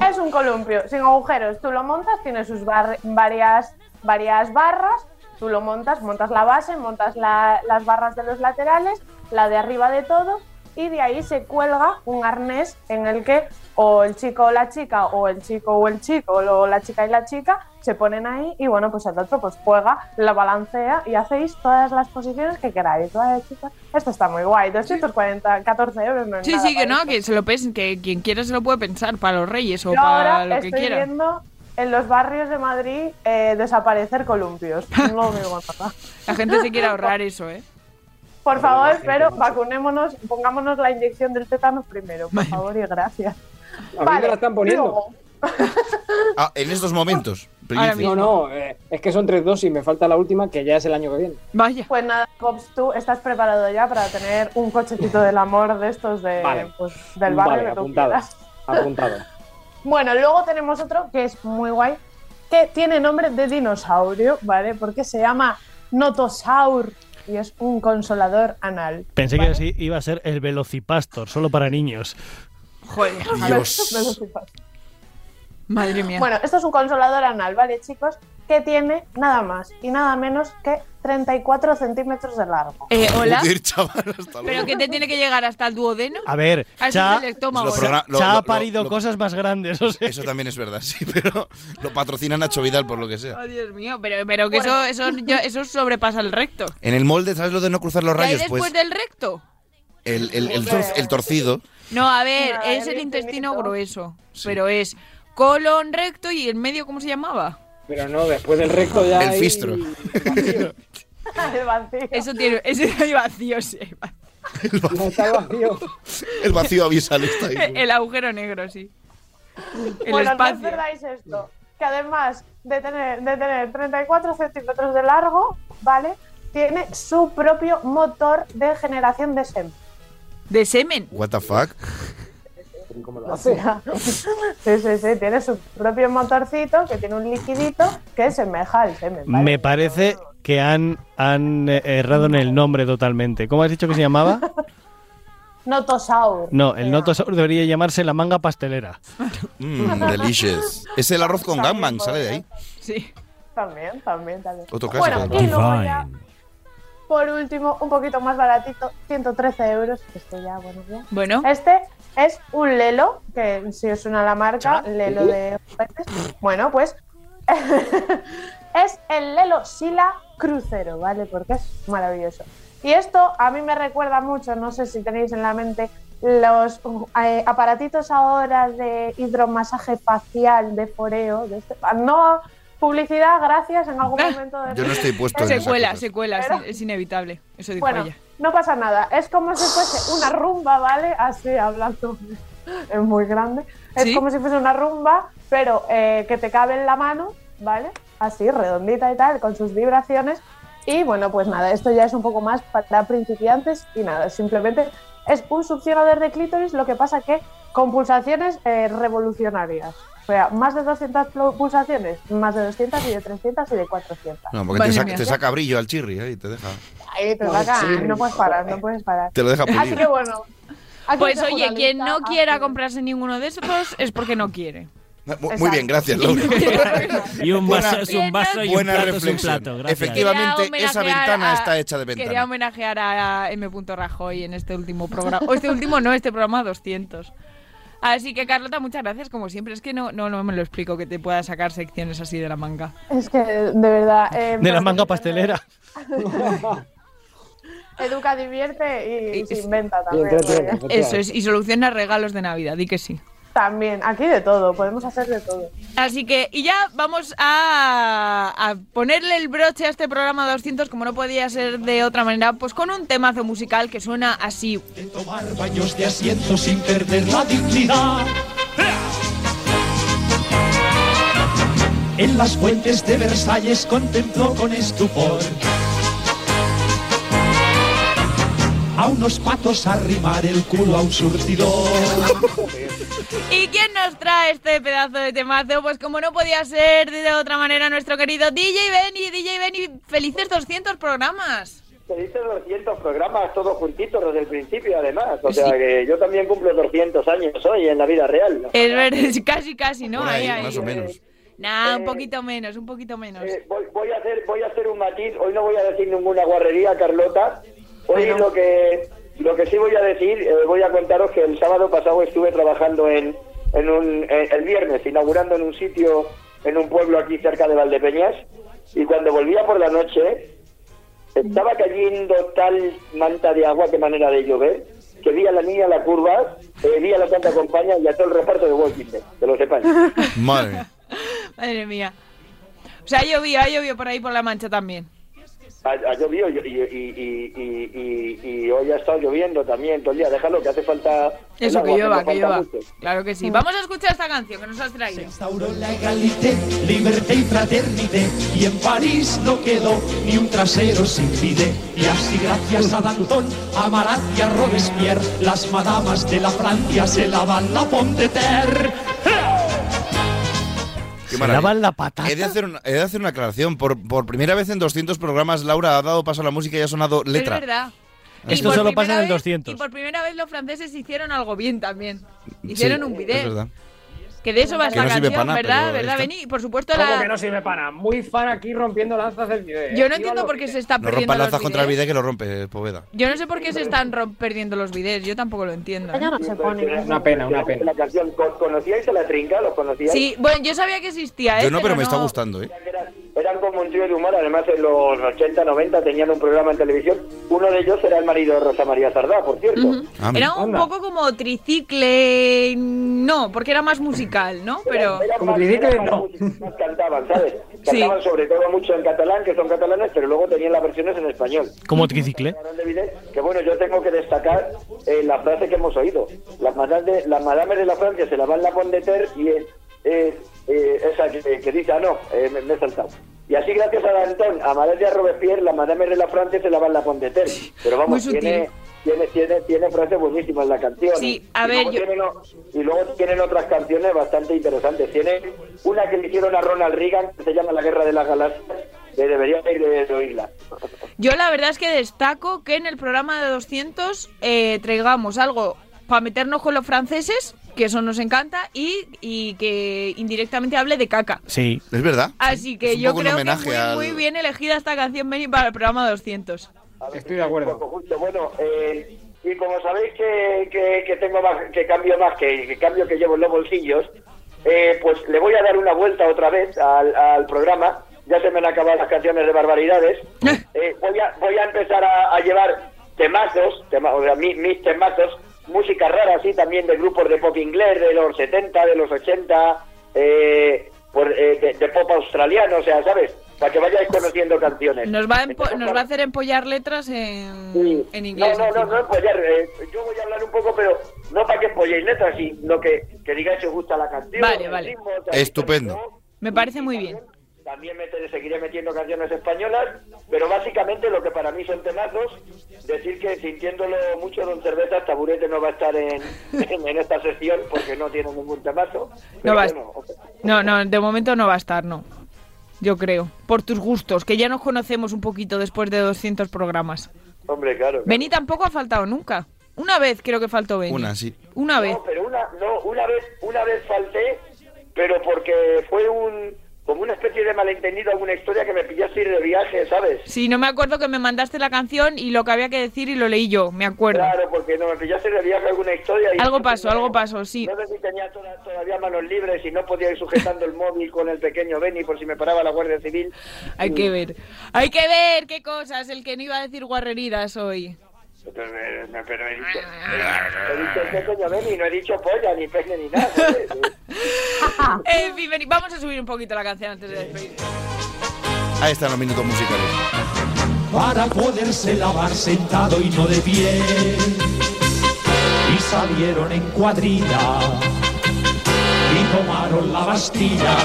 Es un columpio sin agujeros. Tú lo montas, tiene sus bar- varias, varias barras. Tú lo montas, montas la base, montas la- las barras de los laterales, la de arriba de todo y de ahí se cuelga un arnés en el que o el chico o la chica o el chico o el chico o la chica y la chica se ponen ahí y bueno, pues el otro pues juega, la balancea y hacéis todas las posiciones que queráis, ¿vale, chicas? Esto está muy guay, 240, 14 euros. No Sí, sí, que no, esto. que se lo pens- que quien quiera se lo puede pensar para los reyes o Yo para ahora lo que estoy quiera. viendo en los barrios de Madrid eh, desaparecer columpios. No nada. La gente se quiere ahorrar eso, ¿eh? Por favor, pero vacunémonos, pongámonos la inyección del tétano primero, por favor y gracias. A mí me la están poniendo. Ah, en estos momentos. No, no, eh, es que son tres dosis, me falta la última que ya es el año que viene. Vaya. Pues nada, Cops, tú estás preparado ya para tener un cochecito del amor de estos de, Vale. pues, del barrio Vale, que tú apuntado. quieras. Apuntado. Bueno, luego tenemos otro que es muy guay, que tiene nombre de dinosaurio, ¿vale? Porque se llama Notosaur y es un consolador anal. Pensé ¿vale? que así iba a ser el Velocipastor, solo para niños. Joder, Dios. Madre mía. Bueno, esto es un consolador anal, ¿vale, chicos? Que tiene nada más y nada menos que 34 centímetros de largo. Eh, hola. Joder, chaval, hasta ¿Pero que te tiene que llegar hasta el duodeno? A ver, Ah, Cha lo- ha parido lo- cosas más grandes. O sea. Eso también es verdad, sí, pero lo patrocina Nacho Vidal por lo que sea. Oh, Dios mío, pero, pero que Bueno. eso, eso, yo- eso sobrepasa el recto. En el molde, ¿sabes lo de no cruzar los ¿Y rayos? después Pues del recto? el, el, el, tor- el torcido. No, a ver, Nada, es el el intestino grueso, pero es colon recto y el medio, ¿cómo se llamaba? Pero no, después del recto ya. El hay- fistro. El vacío. Eso tiene, ese hay vacío, sí. No está vacío. El vacío abisal está ahí. El agujero negro, sí. El bueno, no os espacio. perdáis esto, que además de tener, de tener 34 centímetros de largo, ¿vale? Tiene su propio motor de generación de semen. ¿De semen? What the fuck? ¿Cómo lo O hace? sea, sí, sí, sí, tiene su propio motorcito que tiene un liquidito que semeja al semen. ¿vale? Me parece que han, han eh, errado en el nombre totalmente. ¿Cómo has dicho que se llamaba? Notosaur. No, el Notosaur debería llamarse la manga pastelera. Mmm, delicious. Es el arroz con gangbang, sale de ahí. Sí. También, también, también. Otro clásico. Bueno, y luego ya, por último, un poquito más baratito, 113 euros. Este ya, bueno, ya. Bueno, Este es un Lelo, que si os suena la marca, Lelo de juguetes. Bueno, pues es el Lelo Sila Crucero, ¿vale? Porque es maravilloso. Y esto a mí me recuerda mucho, no sé si tenéis en la mente, los eh, aparatitos ahora de hidromasaje facial, de foreo, de este, no publicidad, gracias, en algún momento de Yo no estoy puesto en se esas cuela, cosas. se cuela, Pero- es, es inevitable. Eso dijo Bueno, ella. No pasa nada. Es como si fuese una rumba, ¿vale? Así hablando. Es muy grande. Es ¿Sí? como si fuese una rumba, pero eh, que te cabe en la mano, ¿vale? Así, redondita y tal, con sus vibraciones. Y bueno, pues nada, esto ya es un poco más para principiantes y nada, simplemente es un succionador de clítoris, lo que pasa que con pulsaciones eh, revolucionarias. O sea, más de 200 plu- pulsaciones, más de 200 y de 300 y de 400. No, porque te, saca- mía. te saca brillo al chirri ahí, te deja. Ahí te No, saca, no puedes parar, no puedes parar. Te lo deja Así pulir. que bueno. Pues oye, quien no quiera así. comprarse ninguno de estos es porque no quiere. Mu- Muy bien, gracias, Laura. Y un Buena- vaso es un vaso y un plato es un reflexión. plato. Gracias. Efectivamente, Quería esa ventana a- está hecha de Quería ventana. homenajear a M. Rajoy en este último programa. O este último no, este programa 200. Así que Carlota, muchas gracias como siempre. Es que no, no, no me lo explico que te pueda sacar secciones así de la manga. Es que, de verdad. eh, De la manga pastelera. Educa, divierte y, Y- se inventa Y también. Eso es, y soluciona regalos de Navidad, di que sí. También, aquí de todo, podemos hacer de todo. Así que, y ya vamos a, a ponerle el broche a este programa 200, como no podía ser de otra manera, pues con un temazo musical que suena así. tomar baños de asiento sin perder la dignidad. En las fuentes de Versalles contempló con estupor a unos patos arrimar el culo a un surtidor. ¿Y quién nos trae este pedazo de temazo? Pues como no podía ser de otra manera, nuestro querido DJ Benny. DJ Benny, felices 200 programas. Felices 200 programas, todos juntitos desde el principio, además. O Sí. sea que yo también cumplo 200 años hoy en la vida real. Es verdad, casi, casi, ¿no? Ahí, Ahí, ahí. más o menos. Nah, un Eh, poquito menos, un poquito menos. Eh, voy, voy a hacer, voy a hacer un matiz. Hoy no voy a decir ninguna guarrería, Carlota. Hoy Bueno. lo que lo que sí voy a decir, eh, voy a contaros que el sábado pasado estuve trabajando en, en un, eh, el viernes, inaugurando en un sitio, en un pueblo aquí cerca de Valdepeñas, y cuando volvía por la noche, estaba cayendo tal manta de agua, qué manera de llover, que vi a la niña en la curva, eh, vi a la Santa Compañía y a todo el reparto de Walking Dead, que lo sepáis. Madre mía. Madre mía. O sea, ha llovido, ha llovido por ahí por la mancha también. Ha, ha llovido y, y, y, y, y- y hoy ha estado lloviendo también todo el día. Déjalo, que hace falta. Eso, agua, que llueva, que llueva. Claro que sí. Vamos a escuchar esta canción que nos has traído. la égalité, liberté y fraternité. Y en París no quedó ni un trasero sin fide. Y así gracias a Danton, a Marat y a Robespierre, las madamas de la Francia se lavan la Pont de Terre. Qué ¿Se lavan la patata? He de hacer una, he de hacer una aclaración. Por, por primera vez en 200 programas, Laura ha dado paso a la música y ha sonado letra. Es verdad. Esto Y solo pasa en el vez- 200. Y por primera vez los franceses hicieron algo bien también. Hicieron Sí, un Es video. verdad. Que de eso va esta no canción, nada, ¿verdad? pero ¿Verdad. Beni? Por supuesto ¿Cómo la... que no sirve para? Muy fan aquí rompiendo lanzas del video. Yo no entiendo por qué se está No perdiendo rompa los lanzas contra el videos. video que lo rompe, Poveda. Yo no sé por qué se están perdiendo los videos. Yo tampoco lo entiendo. ¿eh? no se pone. Una pena, una pena. La canción, ¿con- ¿conocíais a la trinca? ¿Los conocíais? Sí, bueno, yo sabía que existía, ¿eh? Yo no, pero me está no- gustando, ¿eh? Eran como un trío de humor, además en los 80, 90 tenían un programa en televisión. Uno de ellos era el marido de Rosa María Sardá, por cierto. Ah, Era un poco como tricicle, no, porque era más musical, ¿no? Pero Como tricicle, no. Más cantaban, ¿sabes? Cantaban sobre todo mucho en catalán, que son catalanes, pero luego tenían las versiones en español. Como tricicle. que bueno, yo tengo que destacar eh, la frase que hemos oído. Las madames de, las madames de la Francia se la van la pon de ter y es, es, eh, esa que, que dice, ah, no, eh, me, me he saltado. Y así, gracias a Danton, a Madame de Robespierre, las madames de la Francia se la van la pon de ter. Pero vamos, tiene, tiene, tiene, tiene frases buenísimas la canción. Sí, a y ver, luego yo- tienen y luego tienen otras canciones bastante interesantes. Tiene una que le hicieron a Ronald Reagan, que se llama La Guerra de las Galaxias, que debería ir de, de oírla. yo la verdad es que destaco que en el programa de 200 eh, traigamos algo para meternos con los franceses, que eso nos encanta, y, y que indirectamente hable de caca. Sí. Es verdad. Así que yo creo que muy, al- muy bien elegida esta canción Benny para el programa 200. Estoy de acuerdo. Bueno, eh, y como sabéis que, que, que tengo más, que cambio más, que, que cambio que llevo en los bolsillos, eh, pues le voy a dar una vuelta otra vez al, al programa. Ya se me han acabado las canciones de barbaridades. Eh, voy, a, voy a empezar a, a llevar temazos, tema- o sea, mi- mis temazos, música rara así también de grupos de pop inglés de los 70, de los 80, eh, por, eh, de, de pop australiano, o sea, ¿sabes? Para que vayáis conociendo canciones. Nos va, a empo- nos va a hacer empollar letras en, en inglés. No, no, no, no empollar. eh, yo voy a hablar un poco, pero no para que empolléis letras, sino que, que digáis si os gusta la canción. Vale, vale. ritmo, Estupendo. Me parece muy bien. También me seguiré metiendo canciones españolas, pero básicamente lo que para mí son temazos, decir que sintiéndolo mucho Don Cerveza, Taburete no va a estar en, en, en esta sesión porque no tiene ningún temazo. No va No, no, de momento no va a estar, no. Yo creo. Por tus gustos, que ya nos conocemos un poquito después de 200 programas. hombre, claro. Beni tampoco ha faltado nunca. Una vez creo que faltó Beni. Una, sí. Una vez. No, pero una, no, una vez, una vez falté, pero porque fue un, como una especie de malentendido, alguna historia que me pillaste ir de viaje, ¿sabes? Sí, no me acuerdo que me mandaste la canción y lo que había que decir y lo leí yo, me acuerdo. Claro, porque no me pillaste de viaje alguna historia. Y Algo pasó, algo pasó, sí. No sé si tenía toda- todavía manos libres y no podía ir sujetando el móvil con el pequeño Benny por si me paraba la Guardia Civil. Hay que ver. Hay que ver qué cosas. El que no iba a decir guarreridas hoy. Pero, eh, no, pero he dicho, he, dicho pequeño Benny, no he dicho polla, ni pene, ni nada. ¿sabes? En fin, Beni, vamos a subir un poquito la canción antes de despedir. Ahí están los minutos musicales. para poderse lavar sentado y no de pie. Y salieron en cuadrilla y tomaron la Bastilla.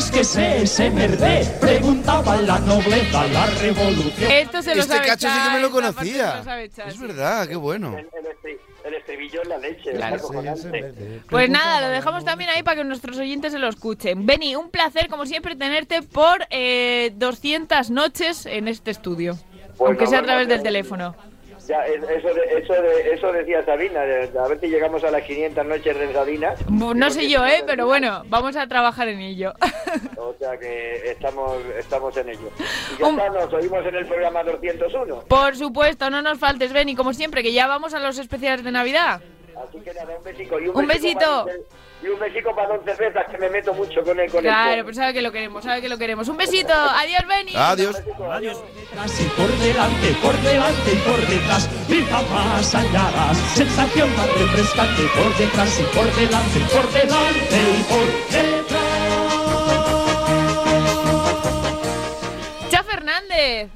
¿Qué es que sé ese merde? Preguntaba la nobleza, la revolución. Esto se lo Este sabe cacho sí que me lo se conocía. lo sabe Es sí. verdad, qué bueno. El, estri- el estribillo en la leche, Claro. es. Pues nada, lo dejamos también ahí para que nuestros oyentes se lo escuchen. Beni, un placer como siempre tenerte por eh, 200 noches en este estudio. Pues aunque sea a través del teléfono. Ya, es- eso, de- eso, de- eso decía Sabina, de- a ver si llegamos a las 500 noches de Sabina. No sé yo, ¿eh? Pero bueno, vamos a trabajar en ello. O sea que estamos, estamos en ello. Y ya está, nos oímos en el programa 201. Por supuesto, no nos faltes, Benny, como siempre, que ya vamos a los especiales de Navidad. Así que nada, un besico. Y Un besito. para don Ce- y un besico para don Cervezas, que me meto mucho con él. Con Claro, el pues sabe que lo queremos, sabe que lo queremos. Un besito, adiós, Benny. Adiós. Detrás y por delante, por delante y por detrás, vida más allá, sensación más refrescante, por detrás y por delante, y por delante y por Cha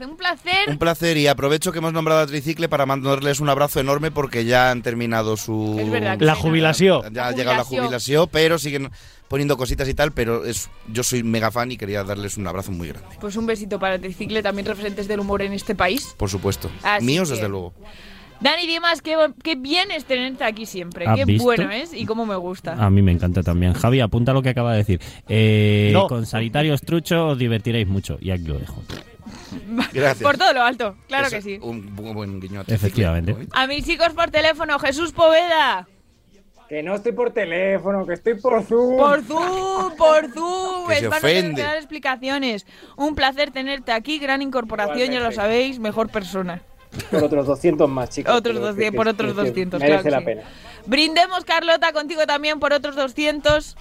Un placer. Un placer y aprovecho que hemos nombrado a Tricicle para mandarles un abrazo enorme porque ya han terminado su... Es verdad La sí, jubilación. Ya ha llegado la jubilación. pero siguen poniendo cositas y tal, pero es yo soy mega fan y quería darles un abrazo muy grande, Pues un besito para Tricicle, también referentes del humor en este país. por supuesto. Así Míos, que- desde luego. Dani Dimas, qué, qué bien es tenerte aquí siempre. ¿Has Qué visto? bueno es y cómo me gusta. A mí me encanta también. Javi, apunta lo que acaba de decir. Eh, No. Con sanitarios trucho os divertiréis mucho. Y aquí lo dejo. Gracias. Por todo lo alto, claro Eso, que sí. Un bu- buen guiño. Efectivamente. A mis chicos por teléfono, Jesús Poveda. Que no estoy por teléfono, que estoy por Zoom. Por Zoom, por Zoom. Que se ofende. dar explicaciones. Un placer tenerte aquí, gran incorporación, ya lo sabéis, mejor persona. Por otros 200 más, chicos. Otros pero 200, que- por otros que 200, Merece claro la que sí. pena. Brindemos, Carlota, contigo también por otros 200.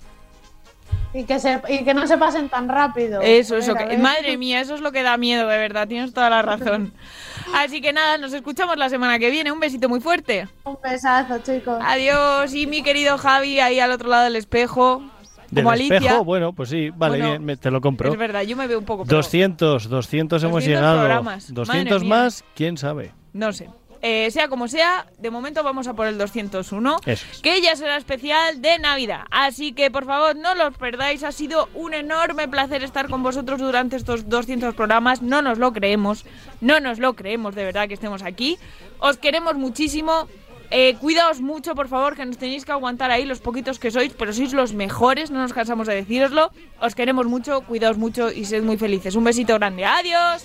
Y que, se, y que no se pasen tan rápido. Eso, eso. que- madre mía, eso es lo que da miedo, de verdad. Tienes toda la razón. Así que nada, nos escuchamos la semana que viene. Un besito muy fuerte. Un besazo, chicos. Adiós. Y mi querido Javi, ahí al otro lado del espejo. Del Como Alicia. espejo, bueno, pues sí, vale, Bueno, bien, me- te lo compro. Es verdad, yo me veo un poco. pero 200, 200 hemos 200 llegado. programas, 200 madre mía. más, quién sabe. No sé. Eh, sea como sea, de momento vamos a por el 201, Eso es. que ya será especial de Navidad. Así que por favor no los perdáis, ha sido un enorme placer estar con vosotros durante estos 200 programas, no nos lo creemos, no nos lo creemos de verdad que estemos aquí. Os queremos muchísimo. Eh, cuidaos mucho, por favor, que nos tenéis que aguantar ahí los poquitos que sois, pero sois los mejores, no nos cansamos de decíroslo. Os queremos mucho, cuidaos mucho y sed muy felices. Un besito grande. Adiós.